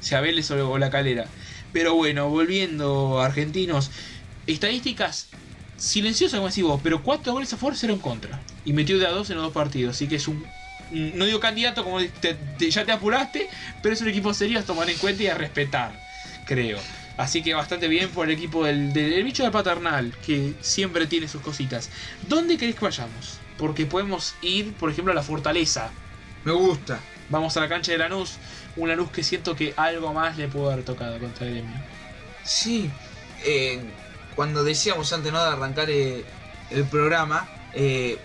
Sea Vélez o, o La Calera. Pero bueno, volviendo a argentinos. Estadísticas silenciosas, como decís vos. Pero 4 goles a favor, 0 en contra. Y metió de a 2 en los dos partidos. Así que es un no digo candidato como te- te- ya te apuraste, pero es un equipo serio a tomar en cuenta y a respetar, creo. Así que bastante bien por el equipo del, del, del bicho de paternal, que siempre tiene sus cositas. ¿Dónde querés que vayamos? Porque podemos ir, por ejemplo, a la Fortaleza. Me gusta. Vamos a la cancha de Lanús. Un Lanús que siento que algo más le pudo haber tocado contra el Gremio. Sí, eh, cuando decíamos antes ¿no? de arrancar eh, el programa, eh,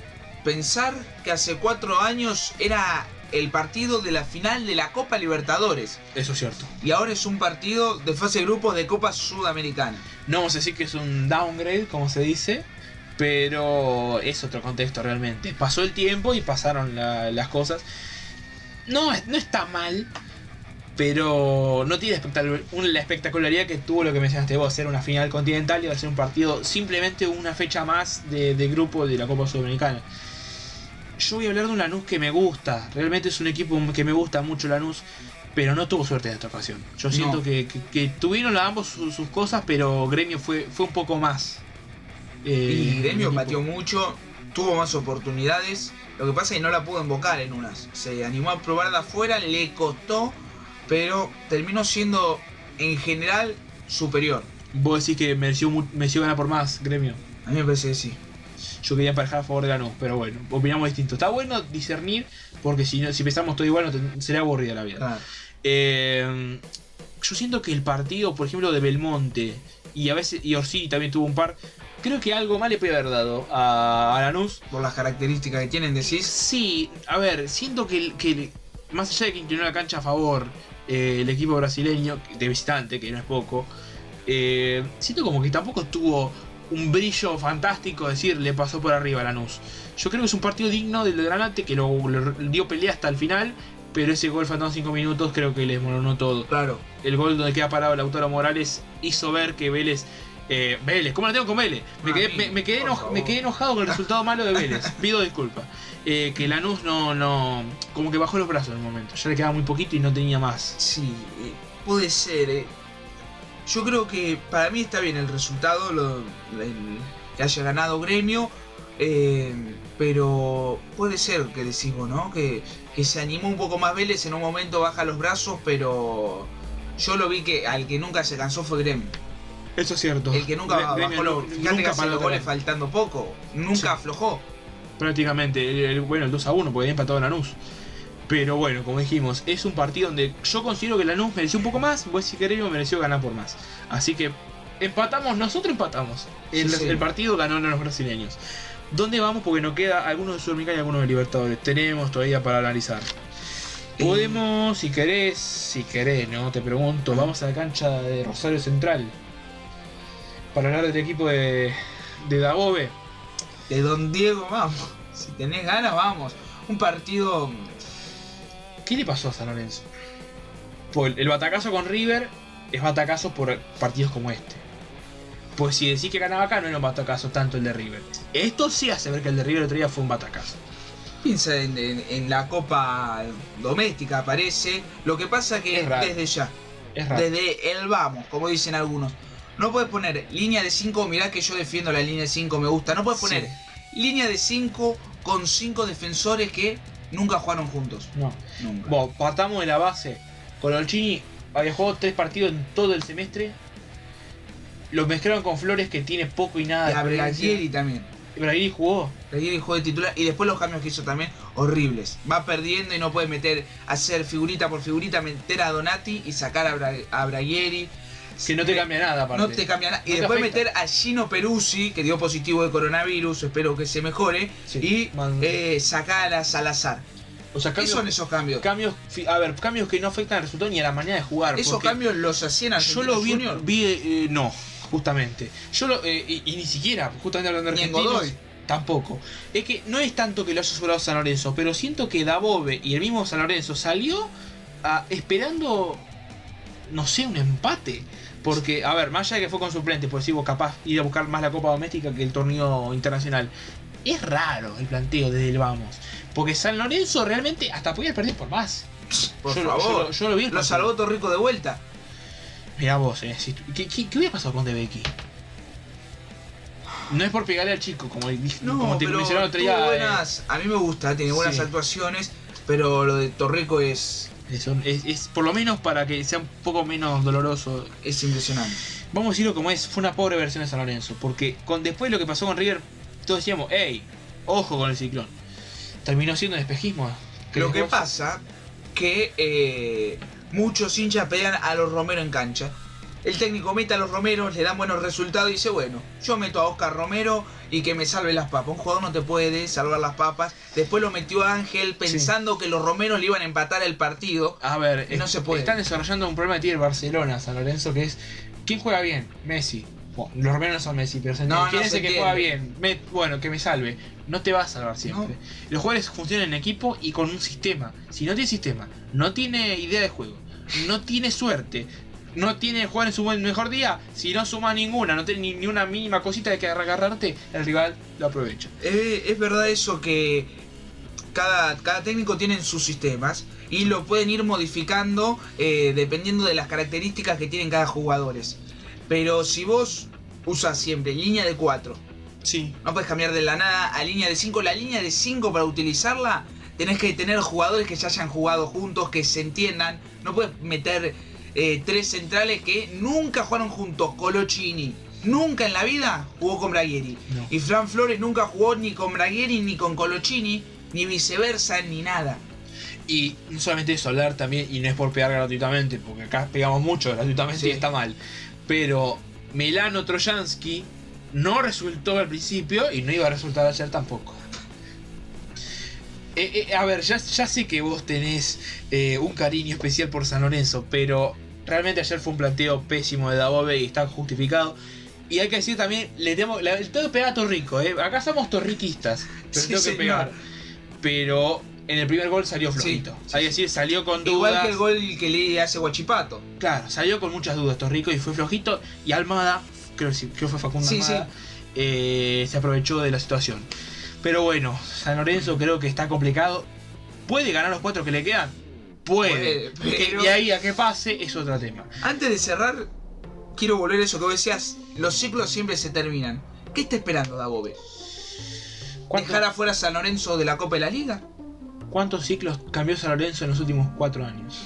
pensar que hace cuatro años era el partido de la final de la Copa Libertadores Eso es cierto. y ahora es un partido de fase de grupos de Copa Sudamericana. No vamos a decir que es un downgrade, como se dice, pero es otro contexto realmente. Pasó el tiempo y pasaron la- las cosas. No, no está mal, pero no tiene la espectacularidad que tuvo lo que mencionaste vos, ser una final continental y va a ser un partido simplemente una fecha más de, de grupo de la Copa Sudamericana. Yo voy a hablar de un Lanús que me gusta, realmente es un equipo que me gusta mucho Lanús, pero no tuvo suerte en esta ocasión. Yo siento No. que, que- que tuvieron ambos sus, sus cosas, pero Gremio fue, fue un poco más. Eh, y Gremio pateó mucho, tuvo más oportunidades. Lo que pasa es que no la pudo invocar en unas. Se animó a probar de afuera, le costó, pero terminó siendo en general superior. Vos decís que mereció, mereció ganar por más, gremio. A mí me parece que sí. Yo quería emparejar a favor de Lanús, pero bueno, opinamos distinto. Está bueno discernir, porque si, no, si pensamos todo igual, no sería aburrida la vida. Eh, yo siento que el partido, por ejemplo, de Belmonte y a veces y Orsini también tuvo un par. Creo que algo más le puede haber dado a, a Lanús. Por las características que tienen, decís. Sí, a ver, siento que, que más allá de que inclinó la cancha a favor eh, el equipo brasileño, de visitante, que no es poco, eh, siento como que tampoco tuvo un brillo fantástico, decir, le pasó por arriba a Lanús. Yo creo que es un partido digno del Granate que lo, lo dio pelea hasta el final, pero ese gol faltando 5 minutos creo que les moronó todo. Claro. El gol donde queda parado Lautaro Morales hizo ver que Vélez. eh, Vélez, ¿cómo la tengo con Vélez? Me quedé, mí, me, me quedé eno- me quedé enojado con el resultado malo de Vélez. Pido disculpas. Eh, que Lanús no, no. Como que bajó los brazos en el momento. Ya le quedaba muy poquito y no tenía más. Sí, eh, puede ser. eh. Yo creo que para mí está bien el resultado, lo- el- que haya ganado Gremio, eh, pero puede ser que decís vos, ¿no? Que, que se animó un poco más Vélez, en un momento baja los brazos, pero yo lo vi que al que nunca se cansó fue Gremio. Eso es cierto. El que nunca Gre- Gremio bajó los... Fíjate que nunca hace paró los goles faltando poco, nunca Sí. aflojó. Prácticamente. El, el- bueno, el 2 a 1, porque había empatado Lanús. Pero bueno, como dijimos, es un partido donde yo considero que Lanús mereció un poco más. Vos si Gremio mereció ganar por más. Así que empatamos, nosotros empatamos. El, Sí, sí. el partido ganó a los brasileños. ¿Dónde vamos? Porque nos queda algunos de Sudamericana y algunos de Libertadores. Tenemos todavía para analizar. Podemos, si querés, si querés, ¿no? Te pregunto, vamos a la cancha de Rosario Central. Para hablar del equipo de, de Dagobe. De Don Diego, vamos. Si tenés ganas, vamos. Un partido... ¿Qué le pasó a San Lorenzo? Pues el batacazo con River es batacazo por partidos como este. Pues si decís que ganaba acá, no era un batacazo tanto el de River. Esto sí hace ver que el de River el otro día fue un batacazo. Piensa en, en- en la copa doméstica, aparece. Lo que pasa que Es raro. desde ya, Es raro. desde el vamos, como dicen algunos, no puedes poner línea de 5, mirá que yo defiendo la línea de 5, me gusta. No puedes Sí. poner línea de 5 con 5 defensores que nunca jugaron juntos. No. Nunca. Bueno, partamos de la base. Cololchini había jugado tres partidos en todo el semestre. Los mezclaron con Flores que tiene poco y nada y de a experiencia. Bragieri también. Braghieri jugó. Bragieri jugó de titular y después los cambios que hizo también horribles. Va perdiendo y no puede meter, hacer figurita por figurita, meter a Donati y sacar a, Bra a Bragieri. Que no te cambia nada, aparte. No te cambia nada. Y No después meter a Gino Peruzzi, que dio positivo de coronavirus, espero que se mejore. Sí, y eh, sacar a Salazar. O sea, ¿Qué son esos cambios? cambios, a ver, cambios que no afectan al resultado ni a la manera de jugar. Esos cambios los hacían Yo Argentinos lo vi, eh, no, justamente. Yo lo, eh, y, y ni siquiera, justamente hablando de argentinos, tampoco. Es que no es tanto que lo haya sobrado San Lorenzo, pero siento que Dabove y el mismo San Lorenzo salió a- esperando, no sé, un empate. Porque, a ver, más allá de que fue con suplente, por si vos capaz ir a buscar más la Copa Doméstica que el torneo internacional. Es raro el planteo desde el vamos. Porque San Lorenzo realmente hasta podía perder por más. Por yo, favor. yo lo- yo lo vi Lo salvó Torrico de vuelta. Mirá vos, eh. si- ¿qué, qué, qué hubiera pasado con Debeki? No es por pegarle al chico, como, No, como te pero mencionaba el otro día. eh, buenas, a mí me gusta, tiene buenas Sí. actuaciones, pero lo de Torrico es, es, es por lo menos para que sea un poco menos doloroso. es impresionante. Vamos a decirlo como es, fue una pobre versión de San Lorenzo. Porque con, después de lo que pasó con River, todos decíamos, hey, ojo con el ciclón. Terminó siendo un espejismo. Lo que vos? pasa que eh, muchos hinchas pelean a los Romero en cancha. El técnico mete a los Romeros, le dan buenos resultados y dice, bueno, yo meto a Oscar Romero y que me salve las papas. Un jugador no te puede salvar las papas. Después lo metió a Ángel pensando que los Romeros le iban a empatar el partido. A ver, no es- se puede. están desarrollando un problema que tiene el Barcelona, San Lorenzo, que es ¿quién juega bien? Messi. Bueno, los romeros no son Messi, pero se No, no ¿Quién es el que juega bien? Me- bueno, que me salve. No te va a salvar siempre. Los jugadores funcionan en equipo y con un sistema. Si no tiene sistema, no tiene idea de juego, no tiene suerte, no tiene jugar en su buen mejor día, si no suma ninguna, no tiene ni, ni una mínima cosita de que agarrarte, el rival lo aprovecha. Eh, es verdad eso que cada, cada técnico tiene sus sistemas y lo pueden ir modificando eh, dependiendo de las características que tienen cada jugador. Pero si vos usas siempre línea de 4, Sí. No puedes cambiar de la nada a línea de 5. La línea de 5 para utilizarla tenés que tener jugadores que ya hayan jugado juntos, que se entiendan. No puedes meter eh, tres centrales que nunca jugaron juntos. Colochini. Nunca en la vida jugó con Braguieri. No. Y Fran Flores nunca jugó ni con Braguieri ni con Colochini. Ni viceversa, ni nada. Y no solamente eso, hablar también, y no es por pegar gratuitamente, porque acá pegamos mucho gratuitamente Sí. y está mal. Pero Milano Trojansky no resultó al principio y no iba a resultar ayer tampoco. Eh, eh, a ver, ya, ya sé que vos tenés eh, un cariño especial por San Lorenzo, pero realmente ayer fue un planteo pésimo de Dabove y está justificado. Y hay que decir también, le tengo, le tengo que pegar a Torrico, ¿eh? acá somos torriquistas, pero Sí, tengo que señor. pegar. Pero en el primer gol salió flojito. sí, hay que decir, salió con dudas. Igual que el gol que le hace Guachipato. Claro, salió con muchas dudas Torrico y fue flojito. Y Almada, creo que sí, creo que fue Facundo Almada, eh, se aprovechó de la situación. Pero bueno, San Lorenzo creo que está complicado. ¿Puede ganar los cuatro que le quedan? Puede. Puede, Que- ahí a que pase es otro tema. Antes de cerrar, quiero volver a eso que vos decías. Los ciclos siempre se terminan. ¿Qué está esperando? ¿Cuánto- ¿Dejar afuera San Lorenzo de la Copa de la Liga? ¿Cuántos ciclos cambió San Lorenzo en los últimos cuatro años?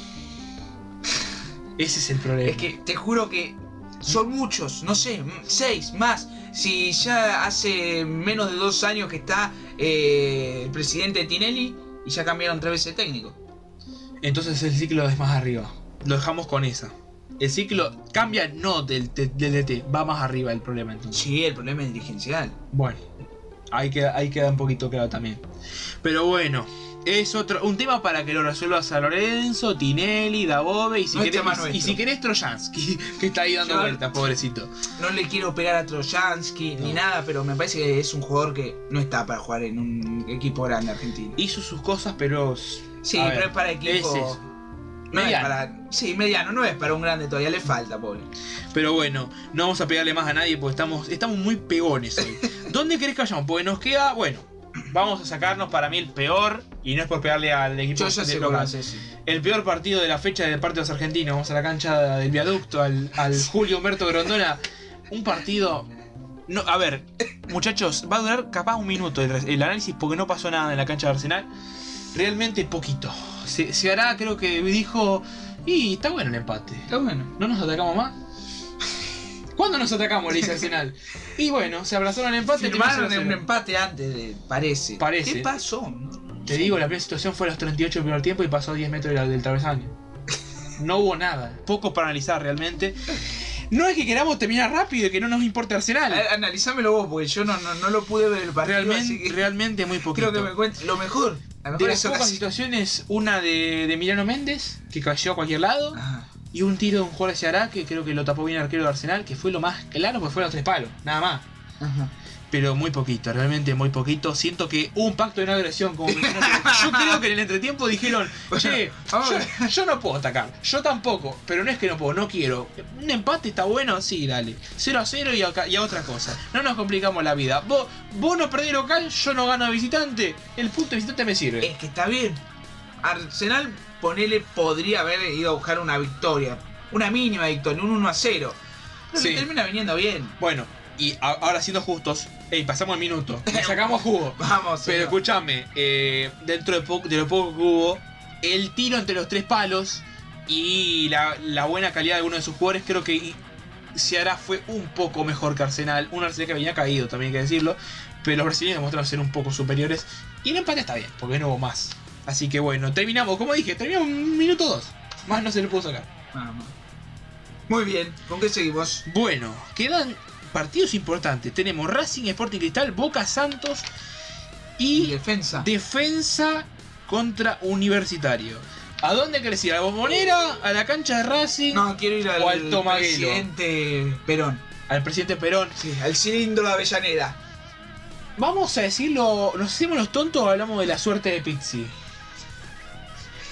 Ese es el problema. Es que te juro que son muchos, no sé, seis más. Si ya hace menos de dos años que está eh, el presidente Tinelli y ya cambiaron tres veces técnico. Entonces el ciclo es más arriba. Lo dejamos con esa. El ciclo cambia no del, del DT, va más arriba el problema entonces. Sí, el problema es dirigencial. Bueno, ahí queda, ahí queda un poquito claro también. Pero bueno, es otro un tema para que lo resuelva San Lorenzo, Tinelli, Dabove y si No querés, y, si querés Trojansky, que está ahí dando Yo- vueltas, pobrecito. No le quiero pegar a Trojansky ni nada, pero me parece que es un jugador que no está para jugar en un equipo grande argentino. Hizo sus cosas, pero. Sí, a pero ver, es para equipo. es. No es Mediano. para. Sí, mediano, no es para un grande todavía, le falta, pobre. Pero bueno, no vamos a pegarle más a nadie porque estamos, estamos muy pegones hoy. ¿Dónde querés que vayamos? Porque nos queda, bueno, vamos a sacarnos para mí el peor, y no es por pegarle al equipo Yo ya de sé local. sí. El peor partido de la fecha de parte de los argentinos. Vamos a la cancha del viaducto, al, al Julio Humberto Grondona. Un partido. No, a ver, muchachos, va a durar capaz un minuto el, el análisis porque no pasó nada en la cancha de Arsenal. Realmente poquito. Se, se hará, creo que dijo. Y está bueno el empate. Está bueno. ¿No nos atacamos más? ¿Cuándo nos atacamos? Le dice Arsenal. Y bueno, se abrazaron el empate. Firmaron un 0-0. empate antes de. Parece. Parece. ¿Qué pasó? No, Te digo, la primera situación fue a los 38 del primer tiempo y pasó a 10 metros del, del travesaño. No hubo nada. Poco para analizar realmente. No es que queramos terminar rápido y que no nos importe Arsenal. A Analizámelo vos, porque yo no, no, no lo pude ver el partido. así realmente, que realmente muy poquito. creo que me cuentes lo mejor. De mejor las pocas situaciones, una de, de Milano Méndez, que cayó a cualquier lado, Ah, y un tiro de un jugador hacia Ará, que creo que lo tapó bien el arquero de Arsenal, que fue lo más claro, porque fue los tres palos, nada más. ajá. Pero muy poquito, realmente muy poquito. Siento que hubo un pacto de no agresión. Como yo creo que en el entretiempo dijeron, che, yo, yo no puedo atacar, yo tampoco, pero no es que no puedo, no quiero. Un empate está bueno, sí, dale. 0 a 0 y a, y a otra cosa. No nos complicamos la vida. Vos, vos no perdés local, yo no gano visitante. El punto de visitante me sirve. Es que está bien. Arsenal, ponele, podría haber ido a buscar una victoria. Una mínima victoria, un 1 a 0. Pero Sí. termina viniendo bien. Bueno, y a- ahora siendo justos, ey, pasamos el minuto, le sacamos jugo. Vamos. Pero escúchame, eh, dentro de, po- de lo poco que hubo, el tiro entre los tres palos y la, la buena calidad de alguno de sus jugadores, creo que Ceará fue un poco mejor que Arsenal. Un Arsenal que venía caído, también hay que decirlo. Pero los brasileños demostraron ser un poco superiores. Y el empate está bien, porque no hubo más. Así que bueno, terminamos, como dije, terminamos un minuto dos. Más no se le pudo sacar. Vamos. Muy bien, ¿con qué seguimos? Bueno, quedan partidos importantes. Tenemos Racing, Sporting Cristal, Boca Santos Y y defensa. Defensa contra Universitario. ¿A dónde querés ir? ¿A la bombonera? ¿A la cancha de Racing? No, quiero ir al O al Tomaguelo. presidente Perón. Al presidente Perón. Sí, al cilindro de Avellaneda. Vamos a decirlo. ¿Nos hacemos los tontos o hablamos de la suerte de Pixie?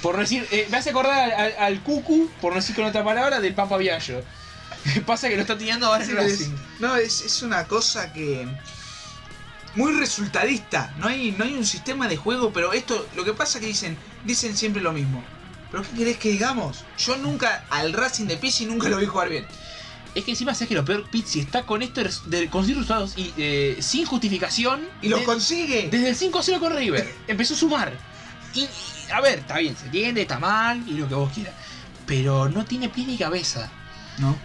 Por no decir. eh, me hace acordar al, al- al Cucu, por no decir con otra palabra, del Pampa Viallo. Pasa que lo está teniendo ahora Sí, es- Racing. no, es, es una cosa que. Muy resultadista. No hay, no hay un sistema de juego, pero esto. Lo que pasa que dicen. Dicen siempre lo mismo. ¿Pero qué querés que digamos? Yo nunca. Al Racing de Pizzi nunca lo vi jugar bien. Es que encima sabes que lo peor, Pizzi está con esto de conseguir resultados y eh, sin justificación. Y lo de- consigue. Desde el 5-0 con River. Empezó a sumar. Y, y, a ver, está bien, se entiende, está mal y lo que vos quieras. Pero no tiene pie ni cabeza. No.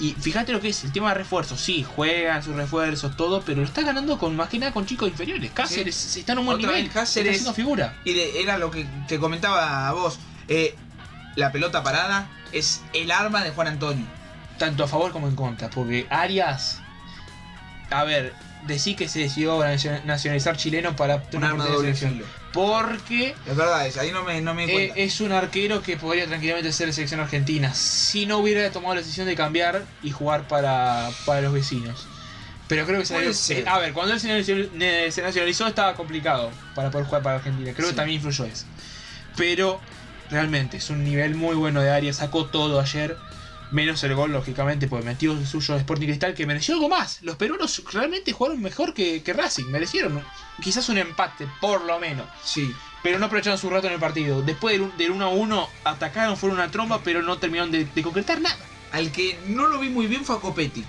Y fíjate lo que es el tema de refuerzos. Sí, juegan sus refuerzos, todo, pero lo está ganando con más que nada con chicos inferiores. Cáceres está en un buen Otra nivel. Cáceres. Está haciendo figura. Y de- era lo que te comentaba a vos. eh, la pelota parada es el arma de Juan Antonio. Tanto a favor como en contra. Porque Arias. A ver, decir que se decidió nacio- nacionalizar chileno para tener arma una de doble selección. filo. Porque Es verdad, es, ahí no me, no me Eh, es un arquero que podría tranquilamente ser de selección argentina si no hubiera tomado la decisión de cambiar y jugar para, para los vecinos. Pero creo que se. A ver, cuando él se nacionalizó, estaba complicado para poder jugar para Argentina. Creo Sí. que también influyó eso. Pero realmente es un nivel muy bueno de Arias. Sacó todo ayer. Menos el gol, lógicamente, porque metió el suyo de Sporting Cristal, que mereció algo más. Los peruanos realmente jugaron mejor que, que Racing. Merecieron quizás un empate, por lo menos Sí. pero no aprovecharon su rato en el partido. Después del, del 1 a 1 atacaron, fueron una tromba, pero no terminaron de, de concretar nada. Al que no lo vi muy bien fue a Copetti.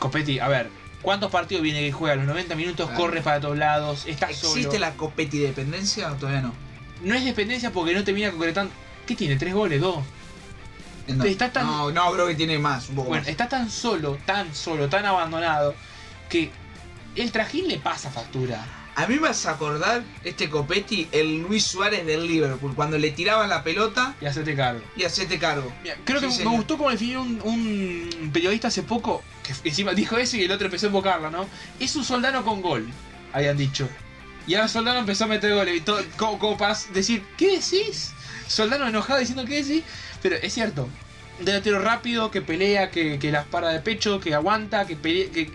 Copetti, a ver, ¿cuántos partidos viene que juega? Los 90 minutos, Ah. corre para todos lados, está ¿Existe solo. la Copetti dependencia o todavía no? No es dependencia porque no termina concretando. ¿Qué tiene? ¿Tres goles? ¿Dos? No, Está tan- no, no, creo que tiene más, un poco Bueno, más. está tan solo, tan solo, tan abandonado, que el trajín le pasa factura. A mí me vas a acordar este Copetti, el Luis Suárez del Liverpool, cuando le tiraban la pelota Y hacerte cargo. y hacete cargo. Mira, creo Sí, que señor. me gustó como definió un, un periodista hace poco, que encima dijo eso y el otro empezó a invocarlo, ¿no? Es un soldano con gol, habían dicho. Y ahora Soldano empezó a meter goles y todo, como, como para decir, ¿qué decís? Soldano enojado diciendo, ¿qué decís? Pero es cierto, un delantero rápido, que pelea, que, que las para de pecho, que aguanta, que pelea, que...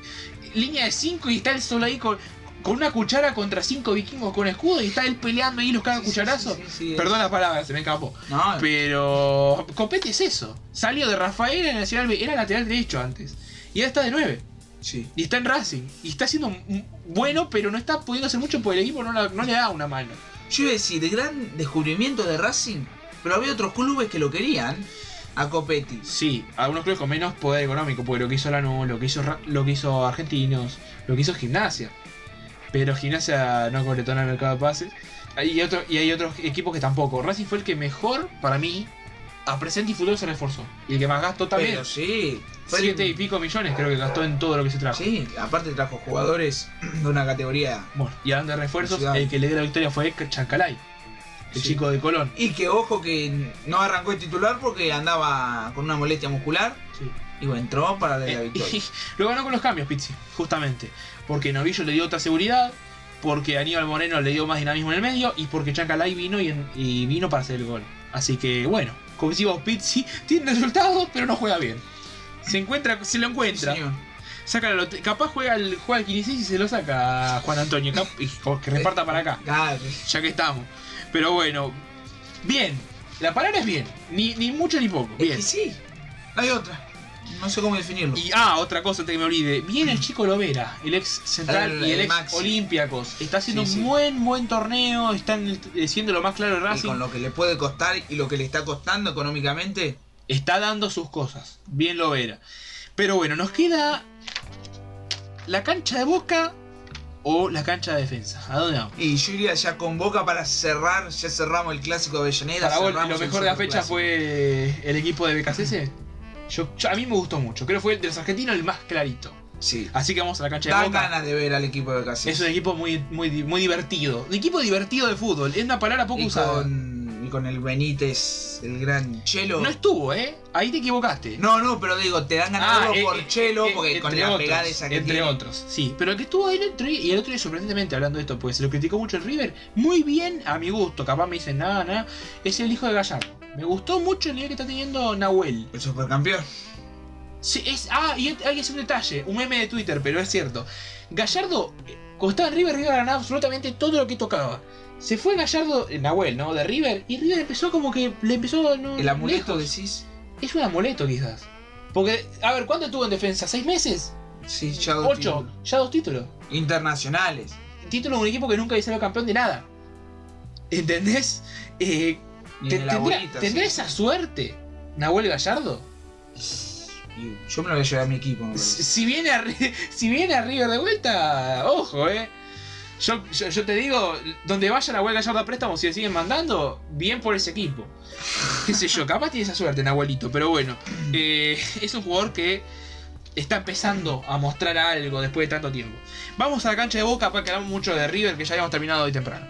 Línea de 5 y está él solo ahí con, con una cuchara contra cinco vikingos con escudo y está él peleando ahí los cagan Sí, cucharazos. sí, Perdón las palabras, se me escapó. No, Pero Copete es eso. Salió de Rafael en Nacional B, era lateral derecho antes. Y ahora está de 9. sí. Y está en Racing. Y está siendo bueno, pero no está pudiendo hacer mucho porque el equipo no, la- no le da una mano. Yo iba a decir, de gran descubrimiento de Racing, pero había otros clubes que lo querían a Copetti. Sí, algunos clubes con menos poder económico, porque lo que hizo Lanús, lo que hizo lo que hizo Argentinos, lo que hizo Gimnasia. Pero Gimnasia no concretó en el mercado de pases. Y, otro, y hay otros equipos que tampoco. Racing fue el que mejor, para mí, a presente y futuro se reforzó. Y el que más gastó también. Pero sí. fue el- Siete y pico millones creo que gastó en todo lo que se trajo. Sí, aparte trajo jugadores de una categoría. Bueno, y hablando de refuerzos, el que le dio la victoria fue Chancalay, el Sí. chico de Colón. Y que ojo que no arrancó el titular porque andaba con una molestia muscular. Y bueno, entró para la Eh, victoria. y lo ganó con los cambios, Pizzi, justamente. Porque Novillo le dio otra seguridad, porque Aníbal Moreno le dio más dinamismo en el medio y porque Chancalay vino y, en- y vino para hacer el gol. Así que bueno, como decimos, Pizzi tiene resultados, pero no juega bien. Se encuentra, se lo Sí, encuentra. Saca la lote- capaz juega el, juega el 15 y se lo saca a Juan Antonio. que reparta para acá. Ya que estamos. Pero bueno, bien. La palabra es bien. Ni, ni mucho ni poco. Es Bien. que sí. Hay otra. No sé cómo definirlo. Y ah, otra cosa antes que me olvide. Viene el chico Lovera, el ex central El- y el el ex. Olympiacos. Está haciendo Sí, sí. un buen, buen torneo. Están eh, siendo lo más claro de Y Racing. con lo que le puede costar y lo que le está costando económicamente. Está dando sus cosas. Bien Lovera. Pero bueno, nos queda la cancha de boca o la cancha de defensa. ¿A dónde vamos? Y yo iría ya con Boca para cerrar. Ya cerramos el clásico de Avellaneda. Para vos, lo mejor de la fecha fue el equipo de BKCS. Yo, yo- a mí me gustó mucho. Creo que fue el de los argentinos el más clarito. Sí. Así que vamos a la cancha de Dan Boca. ganas de ver al equipo de Casillas. Es un equipo muy, muy, muy divertido. Un equipo divertido de fútbol. Es una palabra poco y usada. con, con el Benítez, el gran Chelo. No estuvo, ¿eh? Ahí te equivocaste. No, no, pero digo, te dan de verlo eh, por eh, Chelo, eh, porque con la otros, pegada esa que Entre tiene. otros, sí. Pero el que estuvo ahí y el otro día sorprendentemente hablando de esto, porque se lo criticó mucho el River, muy bien a mi gusto, capaz me dicen nada, nada, es el hijo de Gallardo. Me gustó mucho el nivel que está teniendo Nahuel. El supercampeón. Sí, es, ah, y hay que hacer un detalle, un meme de Twitter, pero es cierto. Gallardo, cuando estaba en River, River ganaba absolutamente todo lo que tocaba. Se fue Gallardo, eh, Nahuel, ¿no? De River, y River empezó como que le empezó no, El amuleto lejos. decís. Es un amuleto quizás. Porque, a ver, ¿cuánto tuvo en defensa? ¿Seis meses? Sí, ya dos ¿Ocho? títulos. Ya dos títulos. Internacionales. Título de un equipo que nunca había sido campeón de nada. ¿Entendés? Eh, Ni te- en la ¿Tendrá, bolita, tendrá sí. esa suerte Nahuel Gallardo? Yo me lo voy a llevar a mi equipo. Si viene, a, si viene River de vuelta, ojo, eh. Yo, yo, te digo, donde vaya la huelga Gallardo a préstamo, si le siguen mandando, bien por ese equipo. Qué sé yo, capaz tiene esa suerte, Nahuelito, pero bueno, eh, es un jugador que está empezando a mostrar algo después de tanto tiempo. Vamos a la cancha de Boca, para que hablamos mucho de River, que ya habíamos terminado hoy temprano.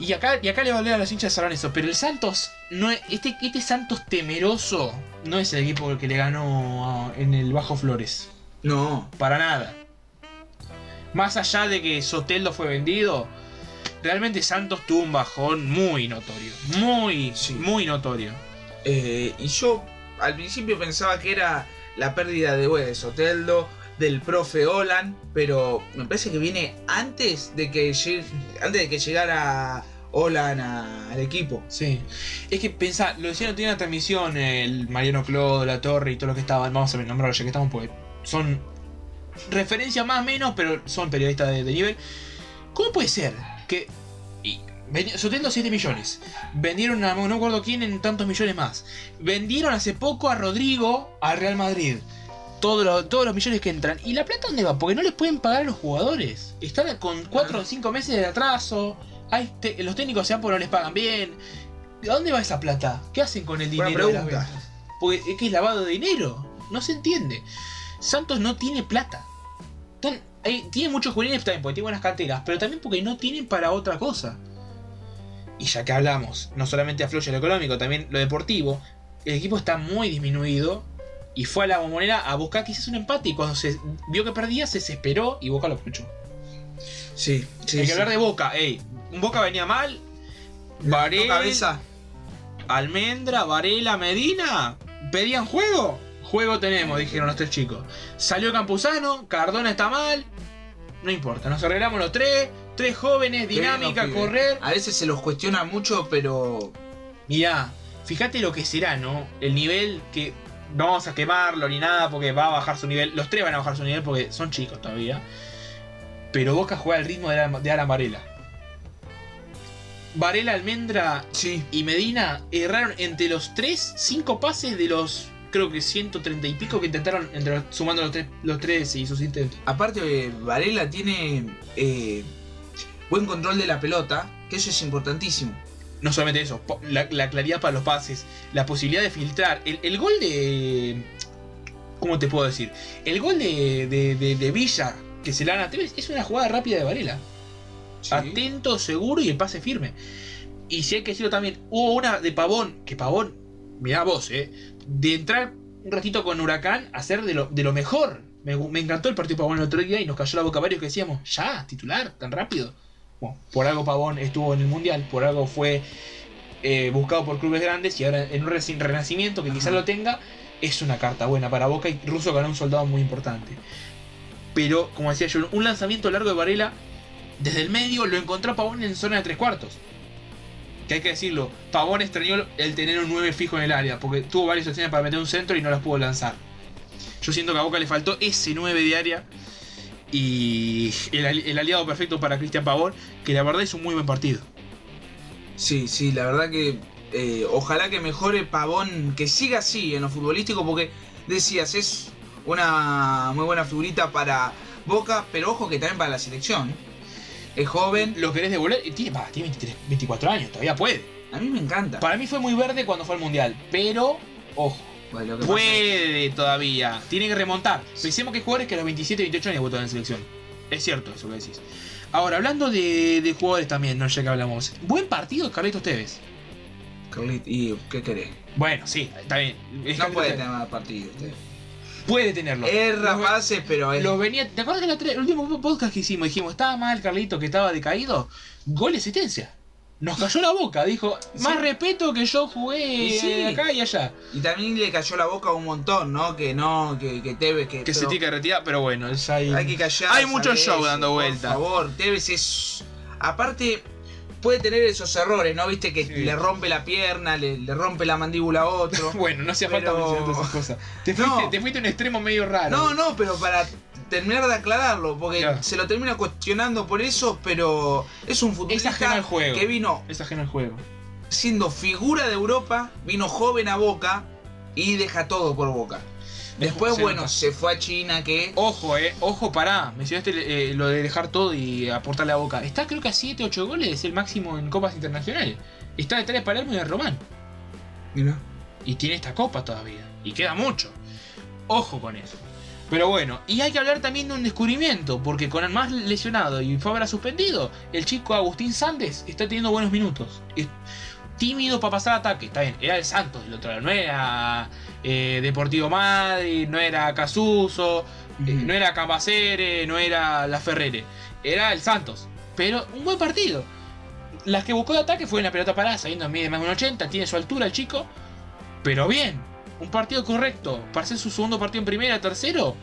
Y acá, y acá le va a los hinchas de Lorenzo, pero el Santos, no es- este, este Santos temeroso, no es el equipo que le ganó en el Bajo Flores. No, Para nada. Más allá de que Soteldo fue vendido, realmente Santos tuvo un bajón muy notorio. Muy, Sí. muy notorio. Eh, y yo al principio pensaba que era la pérdida de, bueno, de Soteldo, del profe Olan, pero me parece que viene antes de que, lleg- antes de que llegara Olan a- al equipo. Sí. Es que pensá, lo decían tiene una transmisión el Mariano Clodo, La Torre y todo lo que estaban. Vamos a nombrarlo ya que estamos porque son referencias más o menos, pero son periodistas de, de nivel. ¿Cómo puede ser que. y Soteldo 7 millones. Vendieron a no me acuerdo quién en tantos millones más. Vendieron hace poco a Rodrigo al Real Madrid. Todos los, todos los millones que entran. ¿Y la plata dónde va? Porque no les pueden pagar a los jugadores. Están con 4 o 5 meses de atraso. Te- los técnicos se van porque no les pagan bien. ¿De dónde va esa plata? ¿Qué hacen con el dinero de las ventas? Porque es que es lavado de dinero. No se entiende. Santos no tiene plata. Tan- hay- tiene muchos juveniles también porque tiene buenas canteras, pero también porque no tienen para otra cosa. Y ya que hablamos, no solamente afloya lo económico, también lo deportivo, el equipo está muy disminuido y fue a la bombonera a buscar quizás un empate y cuando se vio que perdía se desesperó y Boca lo aprovechó. Sí, sí. Hay que sí. hablar de Boca, ey, Boca venía mal, ¿Tu Varela, cabeza? Almendra, Varela, Medina, pedían juego. Juego tenemos, dijeron los tres chicos. Salió Campuzano, Cardona está mal. No importa, nos arreglamos los tres. Tres jóvenes, dinámica, correr. A veces se los cuestiona mucho, pero Mirá, fíjate lo que será, ¿no? El nivel que no vamos a quemarlo ni nada porque va a bajar su nivel. Los tres van a bajar su nivel porque son chicos todavía. Pero Boca juega al ritmo de Alan, de Alan Varela. Varela, Almendra sí. y Medina erraron entre los tres, cinco pases de los creo que 130 y pico que intentaron, entre sumando los tres, los tres y sus intentos. Aparte, eh, Varela tiene eh, buen control de la pelota, que eso es importantísimo. No solamente eso, la, la claridad para los pases, la posibilidad de filtrar. El, el gol de. ¿Cómo te puedo decir? El gol de, de, de- de Villa, que se la dan a Tevez, es una jugada rápida de Varela. Sí. Atento, seguro y el pase firme. Y si hay que decirlo también, hubo una de Pavón, que Pavón, mirá vos, eh, de entrar un ratito con Huracán a ser de lo, de lo mejor. Me, encantó el partido de Pavón el otro día y nos cayó la boca varios que decíamos, ya, titular, tan rápido. Bueno, por algo Pavón estuvo en el Mundial, por algo fue eh, buscado por clubes grandes y ahora en un renacimiento que quizás lo tenga, es una carta buena para Boca y Russo ganó un soldado muy importante. Pero, como decía yo, un lanzamiento largo de Varela desde el medio lo encontró Pavón en zona de tres cuartos. Que hay que decirlo, Pavón extrañó el tener un 9 fijo en el área, porque tuvo varias opciones para meter un centro y no las pudo lanzar. Yo siento que a Boca le faltó ese 9 de área y el, ali- el aliado perfecto para Cristian Pavón, que la verdad es un muy buen partido. Sí, sí, la verdad que eh, ojalá que mejore Pavón, que siga así en lo futbolístico, porque decías, es una muy buena figurita para Boca, pero ojo que también para la selección. Es joven, Lo querés devolver, y tiene, va, tiene 23, 24 años, todavía puede. a mí me encanta. Para mí fue muy verde cuando fue al Mundial, pero, ojo, Bueno, pasa Puede todavía. Tiene que remontar. Pensemos que hay jugadores que a los 27, 28 años votan en selección. Es cierto eso que decís. Ahora, hablando de, de jugadores también, no ya que hablamos. Buen partido Carlitos Tevez. es- Carlit, ¿y qué querés? Bueno, sí, está bien. Es No Carlitos puede Tevez. tener mal partido usted. Puede tenerlo. Lo- pases, pero es... Lo venía. ¿Te acuerdas que la tre- el último podcast que hicimos dijimos, estaba mal Carlito que estaba decaído? Gol de asistencia. Nos cayó la boca, dijo, más Sí. respeto que yo jugué Y sí. de acá y allá. Y también le cayó la boca un montón, ¿no? Que no, que, que Tevez, que... Que se tiene que retirar, pero bueno, ya hay. Hay que callar. Hay mucho show dando vuelta. Por favor, Tevez es... Aparte, puede tener esos errores, ¿no? Viste que Sí. le rompe la pierna, le, le rompe la mandíbula a otro. Bueno, no hacía falta Pero- mencionar todas esas cosas. Te No. fuiste, te fuiste a un extremo medio raro. No, no, pero para terminar de aclararlo, porque Claro. se lo termina cuestionando por eso, pero es un Es futbolista juego. que vino Es ajeno al juego. siendo figura de Europa, vino joven a Boca Y deja todo por boca. Después, Se bueno, nota. se fue a China que... Ojo, eh, ojo, pará. Mencionaste eh, lo de dejar todo y aportarle a boca. Está creo que a 7, 8 goles, es el máximo en copas internacionales. Está detrás de Palermo y de Román. Mira. Y tiene esta copa todavía. Y queda mucho. Ojo con eso. Pero bueno, y hay que hablar también de un descubrimiento, porque con el más lesionado y Fabra suspendido, el chico Agustín Sandes está teniendo buenos minutos. Es tímido para pasar ataque, está bien, era el Santos del otro lado, no era eh, Deportivo Madrid, no era Casuso, eh, no era Camacere, no era La Ferrere, era el Santos. Pero un buen partido. Las que buscó de ataque fue en la pelota parada, saliendo en mide más de un 80, tiene su altura el chico, pero bien, un partido correcto. Para ser su segundo partido en primera, tercero.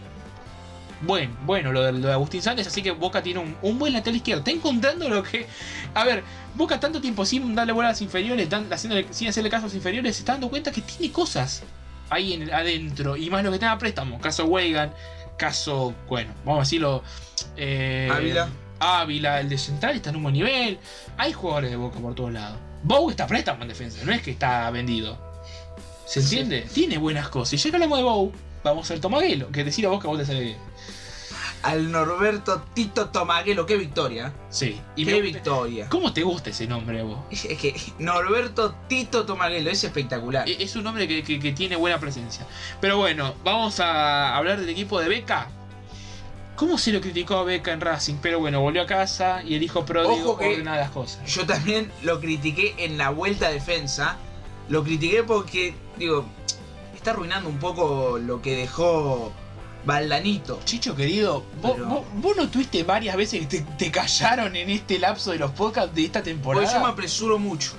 Bueno, bueno, lo de, lo de Agustín Sánchez, así que Boca tiene un, un buen lateral izquierdo. Está encontrando lo que. A ver, Boca tanto tiempo sin darle bola a las inferiores, dan- haciéndole- sin hacerle caso a las inferiores, se está dando cuenta que tiene cosas ahí en, adentro. Y más lo que tenga a préstamo. Caso Weigan, caso. Bueno, vamos a decirlo. eh, Ávila. Ávila, el de central está en un buen nivel. Hay jugadores de Boca por todos lados. Bow está a préstamo en defensa, no es que está vendido. ¿Se Sí. entiende? Tiene buenas cosas. Y ya que hablamos de Bow, vamos al Tomaguelo, que decir a vos que a vos te sale bien. Al Norberto Tito Tomaguelo, qué victoria. Sí. Y qué me- victoria. ¿Cómo te gusta ese nombre vos? Es que Norberto Tito Tomaguelo es espectacular. E- Es un nombre que, que- que tiene buena presencia. Pero bueno, vamos a hablar del equipo de Beca. ¿Cómo se lo criticó a Beca en Racing? Pero bueno, volvió a casa y el hijo pródigo ordena las cosas. Yo también lo critiqué en la vuelta a defensa. Lo critiqué porque, digo, está arruinando un poco lo que dejó Valdanito. Chicho querido, vos, Pero- vos- vos no tuviste varias veces que te, te callaron en este lapso de los podcasts de esta Porque temporada. yo me apresuro mucho.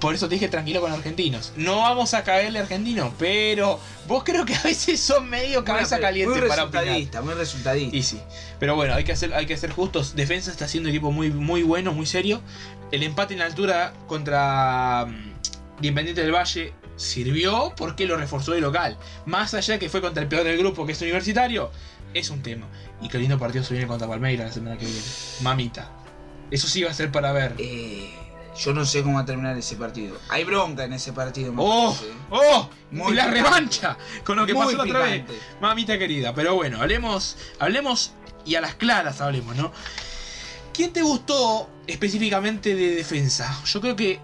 Por eso te dije tranquilo con argentinos. No vamos a caerle a argentinos, pero vos creo que a veces son medio cabeza Muy caliente para opinar. resultadista, muy resultadista. Y sí. Pero bueno, hay que hacer, hay que ser justos. Defensa está siendo un equipo muy, muy bueno, muy serio. El empate en la altura contra mm, Independiente del Valle sirvió porque lo reforzó de local. Más allá que fue contra el peor del grupo, que es universitario, es un tema. Y qué lindo partido se viene contra Palmeiras la semana que viene. Mamita. Eso sí va a ser para ver. Eh, yo no sé cómo va a terminar ese partido. Hay bronca en ese partido, me ¡Oh! parece. ¡Oh! Muy y la picante. revancha con lo que Muy pasó la otra vez. Mamita querida. Pero bueno, hablemos, hablemos y a las claras hablemos, ¿no? ¿Quién te gustó específicamente de defensa? Yo creo que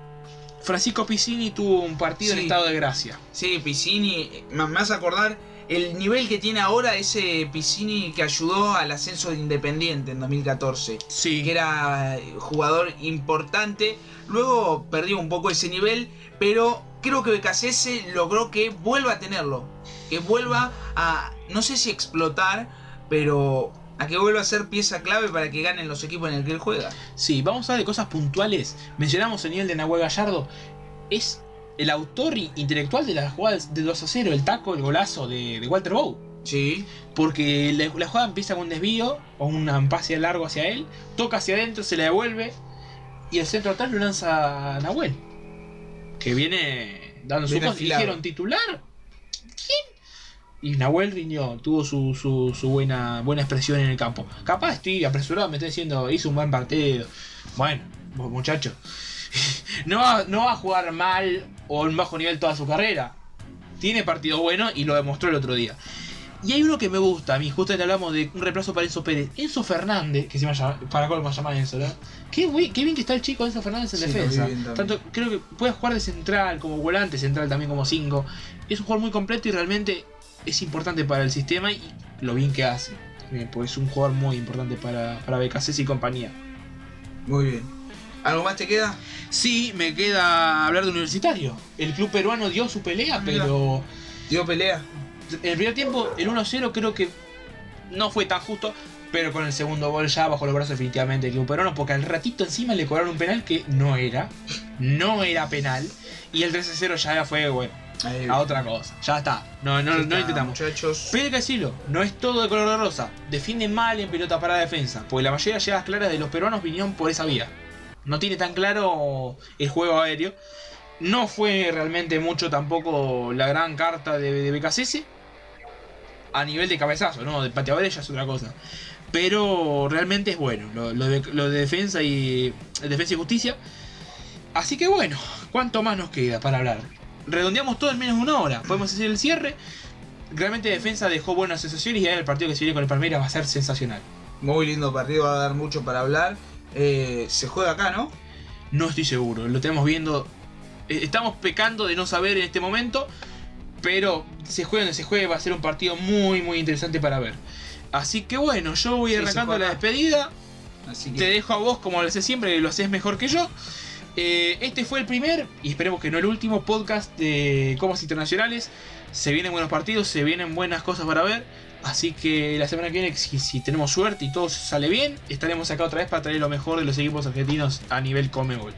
Francisco Piccini tuvo un partido en estado de gracia. Sí, Piscini, me me hace acordar el nivel que tiene ahora ese Piscini que ayudó al ascenso de Independiente en 2014. Sí. que era eh, jugador importante. Luego perdió un poco ese nivel, pero creo que Becasese logró que vuelva a tenerlo. Que vuelva a, no sé si explotar, pero a que vuelva a ser pieza clave para que ganen los equipos en el que él juega. Sí, vamos a hablar de cosas puntuales. Mencionamos el nivel de Nahuel Gallardo. Es el autor intelectual de las jugadas de 2 a 0, el taco, el golazo de, de Walter Bow. Sí, Porque la, la jugada empieza con un desvío o un pase largo hacia él, toca hacia adentro, se le devuelve y el centro atrás lo lanza a Nahuel. Que viene dando su afilado. Dijeron titular. ¿Quién? Y Nahuel rindió, tuvo su, su, su buena, buena expresión en el campo. Capaz estoy apresurado, me estoy diciendo, hizo un buen partido. Bueno, vos, muchacho. no, va, no va a jugar mal o en bajo nivel toda su carrera. Tiene partido bueno y lo demostró el otro día. Y hay uno que me gusta a mí, justo hablamos de un reemplazo para Enzo Pérez. Enzo Fernández, que se llama, para colmo se llama Enzo, ¿no? Qué, qué bien que está el chico Enzo Fernández en Sí, defensa. bien. Tanto, creo que puede jugar de central, como volante central también como 5. Es un jugador muy completo y realmente es importante para el sistema y lo bien que hace. También, Pues es un jugador muy importante para, para BKC y compañía. muy bien. ¿Algo más te queda? Sí, me queda hablar de Universitario. El club peruano dio su pelea, pero ¿Dio pelea? en el primer tiempo, el 1-0 creo que no fue tan justo, pero con el segundo gol ya bajo los brazos definitivamente el club peruano, porque al ratito encima le cobraron un penal que no era, no era penal, y el 3-0 ya fue, bueno, Ahí, a otra cosa, ya está, no, no, está, intentamos. Muchachos. Pero hay que decirlo, no es todo de color de rosa, defiende mal en pelota para defensa, porque la mayoría de llegadas claras de los peruanos vinieron por esa vía. No tiene tan claro el juego aéreo. No fue realmente mucho tampoco la gran carta de, de BKCS. A nivel de cabezazo, ¿no? De pateadores ya es otra cosa. Pero realmente es bueno. Lo, lo de, lo de defensa y. Defensa y justicia. Así que bueno, ¿cuánto más nos queda para hablar? Redondeamos todo en menos de una hora. Podemos hacer el cierre. Realmente defensa dejó buenas sensaciones y ahora el partido que se viene con el Palmeiras va a ser sensacional. Muy lindo partido, va a dar mucho para hablar. Eh, se juega acá, ¿no? No estoy seguro, lo tenemos viendo. eh, Estamos pecando de no saber en este momento, pero se juegue donde se juegue, va a ser un partido muy, muy interesante para ver. Así que bueno, yo voy Sí, arrancando juega la despedida. Así Te dejo a vos, como lo haces siempre, que lo haces mejor que yo. Eh, este fue el primer, y esperemos que no el último, podcast de Copas Internacionales. Se vienen buenos partidos, se vienen buenas cosas para ver. Así que la semana que viene, si, tenemos suerte y todo sale bien, estaremos acá otra vez para traer lo mejor de los equipos argentinos a nivel Comebol.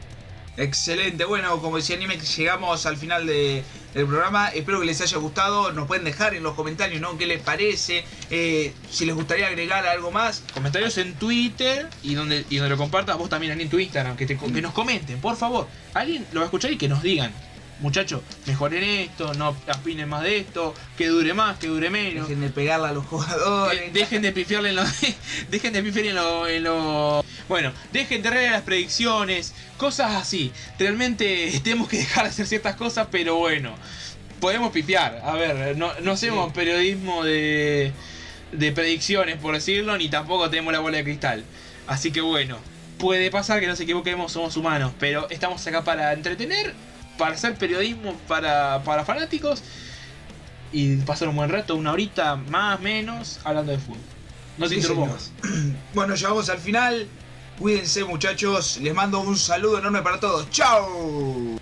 Excelente. Bueno, como decía Nimex, llegamos al final de- del programa. Espero que les haya gustado. Nos pueden dejar en los comentarios, ¿no? ¿Qué les parece? Eh, si les gustaría agregar algo más. Comentarios en Twitter y donde, y donde lo compartas vos también en tu Instagram. Que, te- que nos comenten, por favor. Alguien lo va a escuchar y que nos digan. Muchachos, mejoren esto, no aspinen más de esto, que dure más, que dure menos. Dejen de pegarle a los jugadores. Eh, dejen de pifiarle en lo. dejen de pifiar en lo, en lo- Bueno, dejen de reír las predicciones, cosas así. Realmente tenemos que dejar de hacer ciertas cosas, pero bueno. Podemos pifiar. A ver, no, no hacemos Sí. periodismo de, de predicciones, por decirlo, ni tampoco tenemos la bola de cristal. Así que bueno, puede pasar que nos equivoquemos, somos humanos, pero estamos acá para entretener, para hacer periodismo para, para fanáticos y pasar un buen rato, una horita más, menos, hablando de fútbol. No te Sí. Bueno, llegamos al final. Cuídense, muchachos. Les mando un saludo enorme para todos. ¡Chao!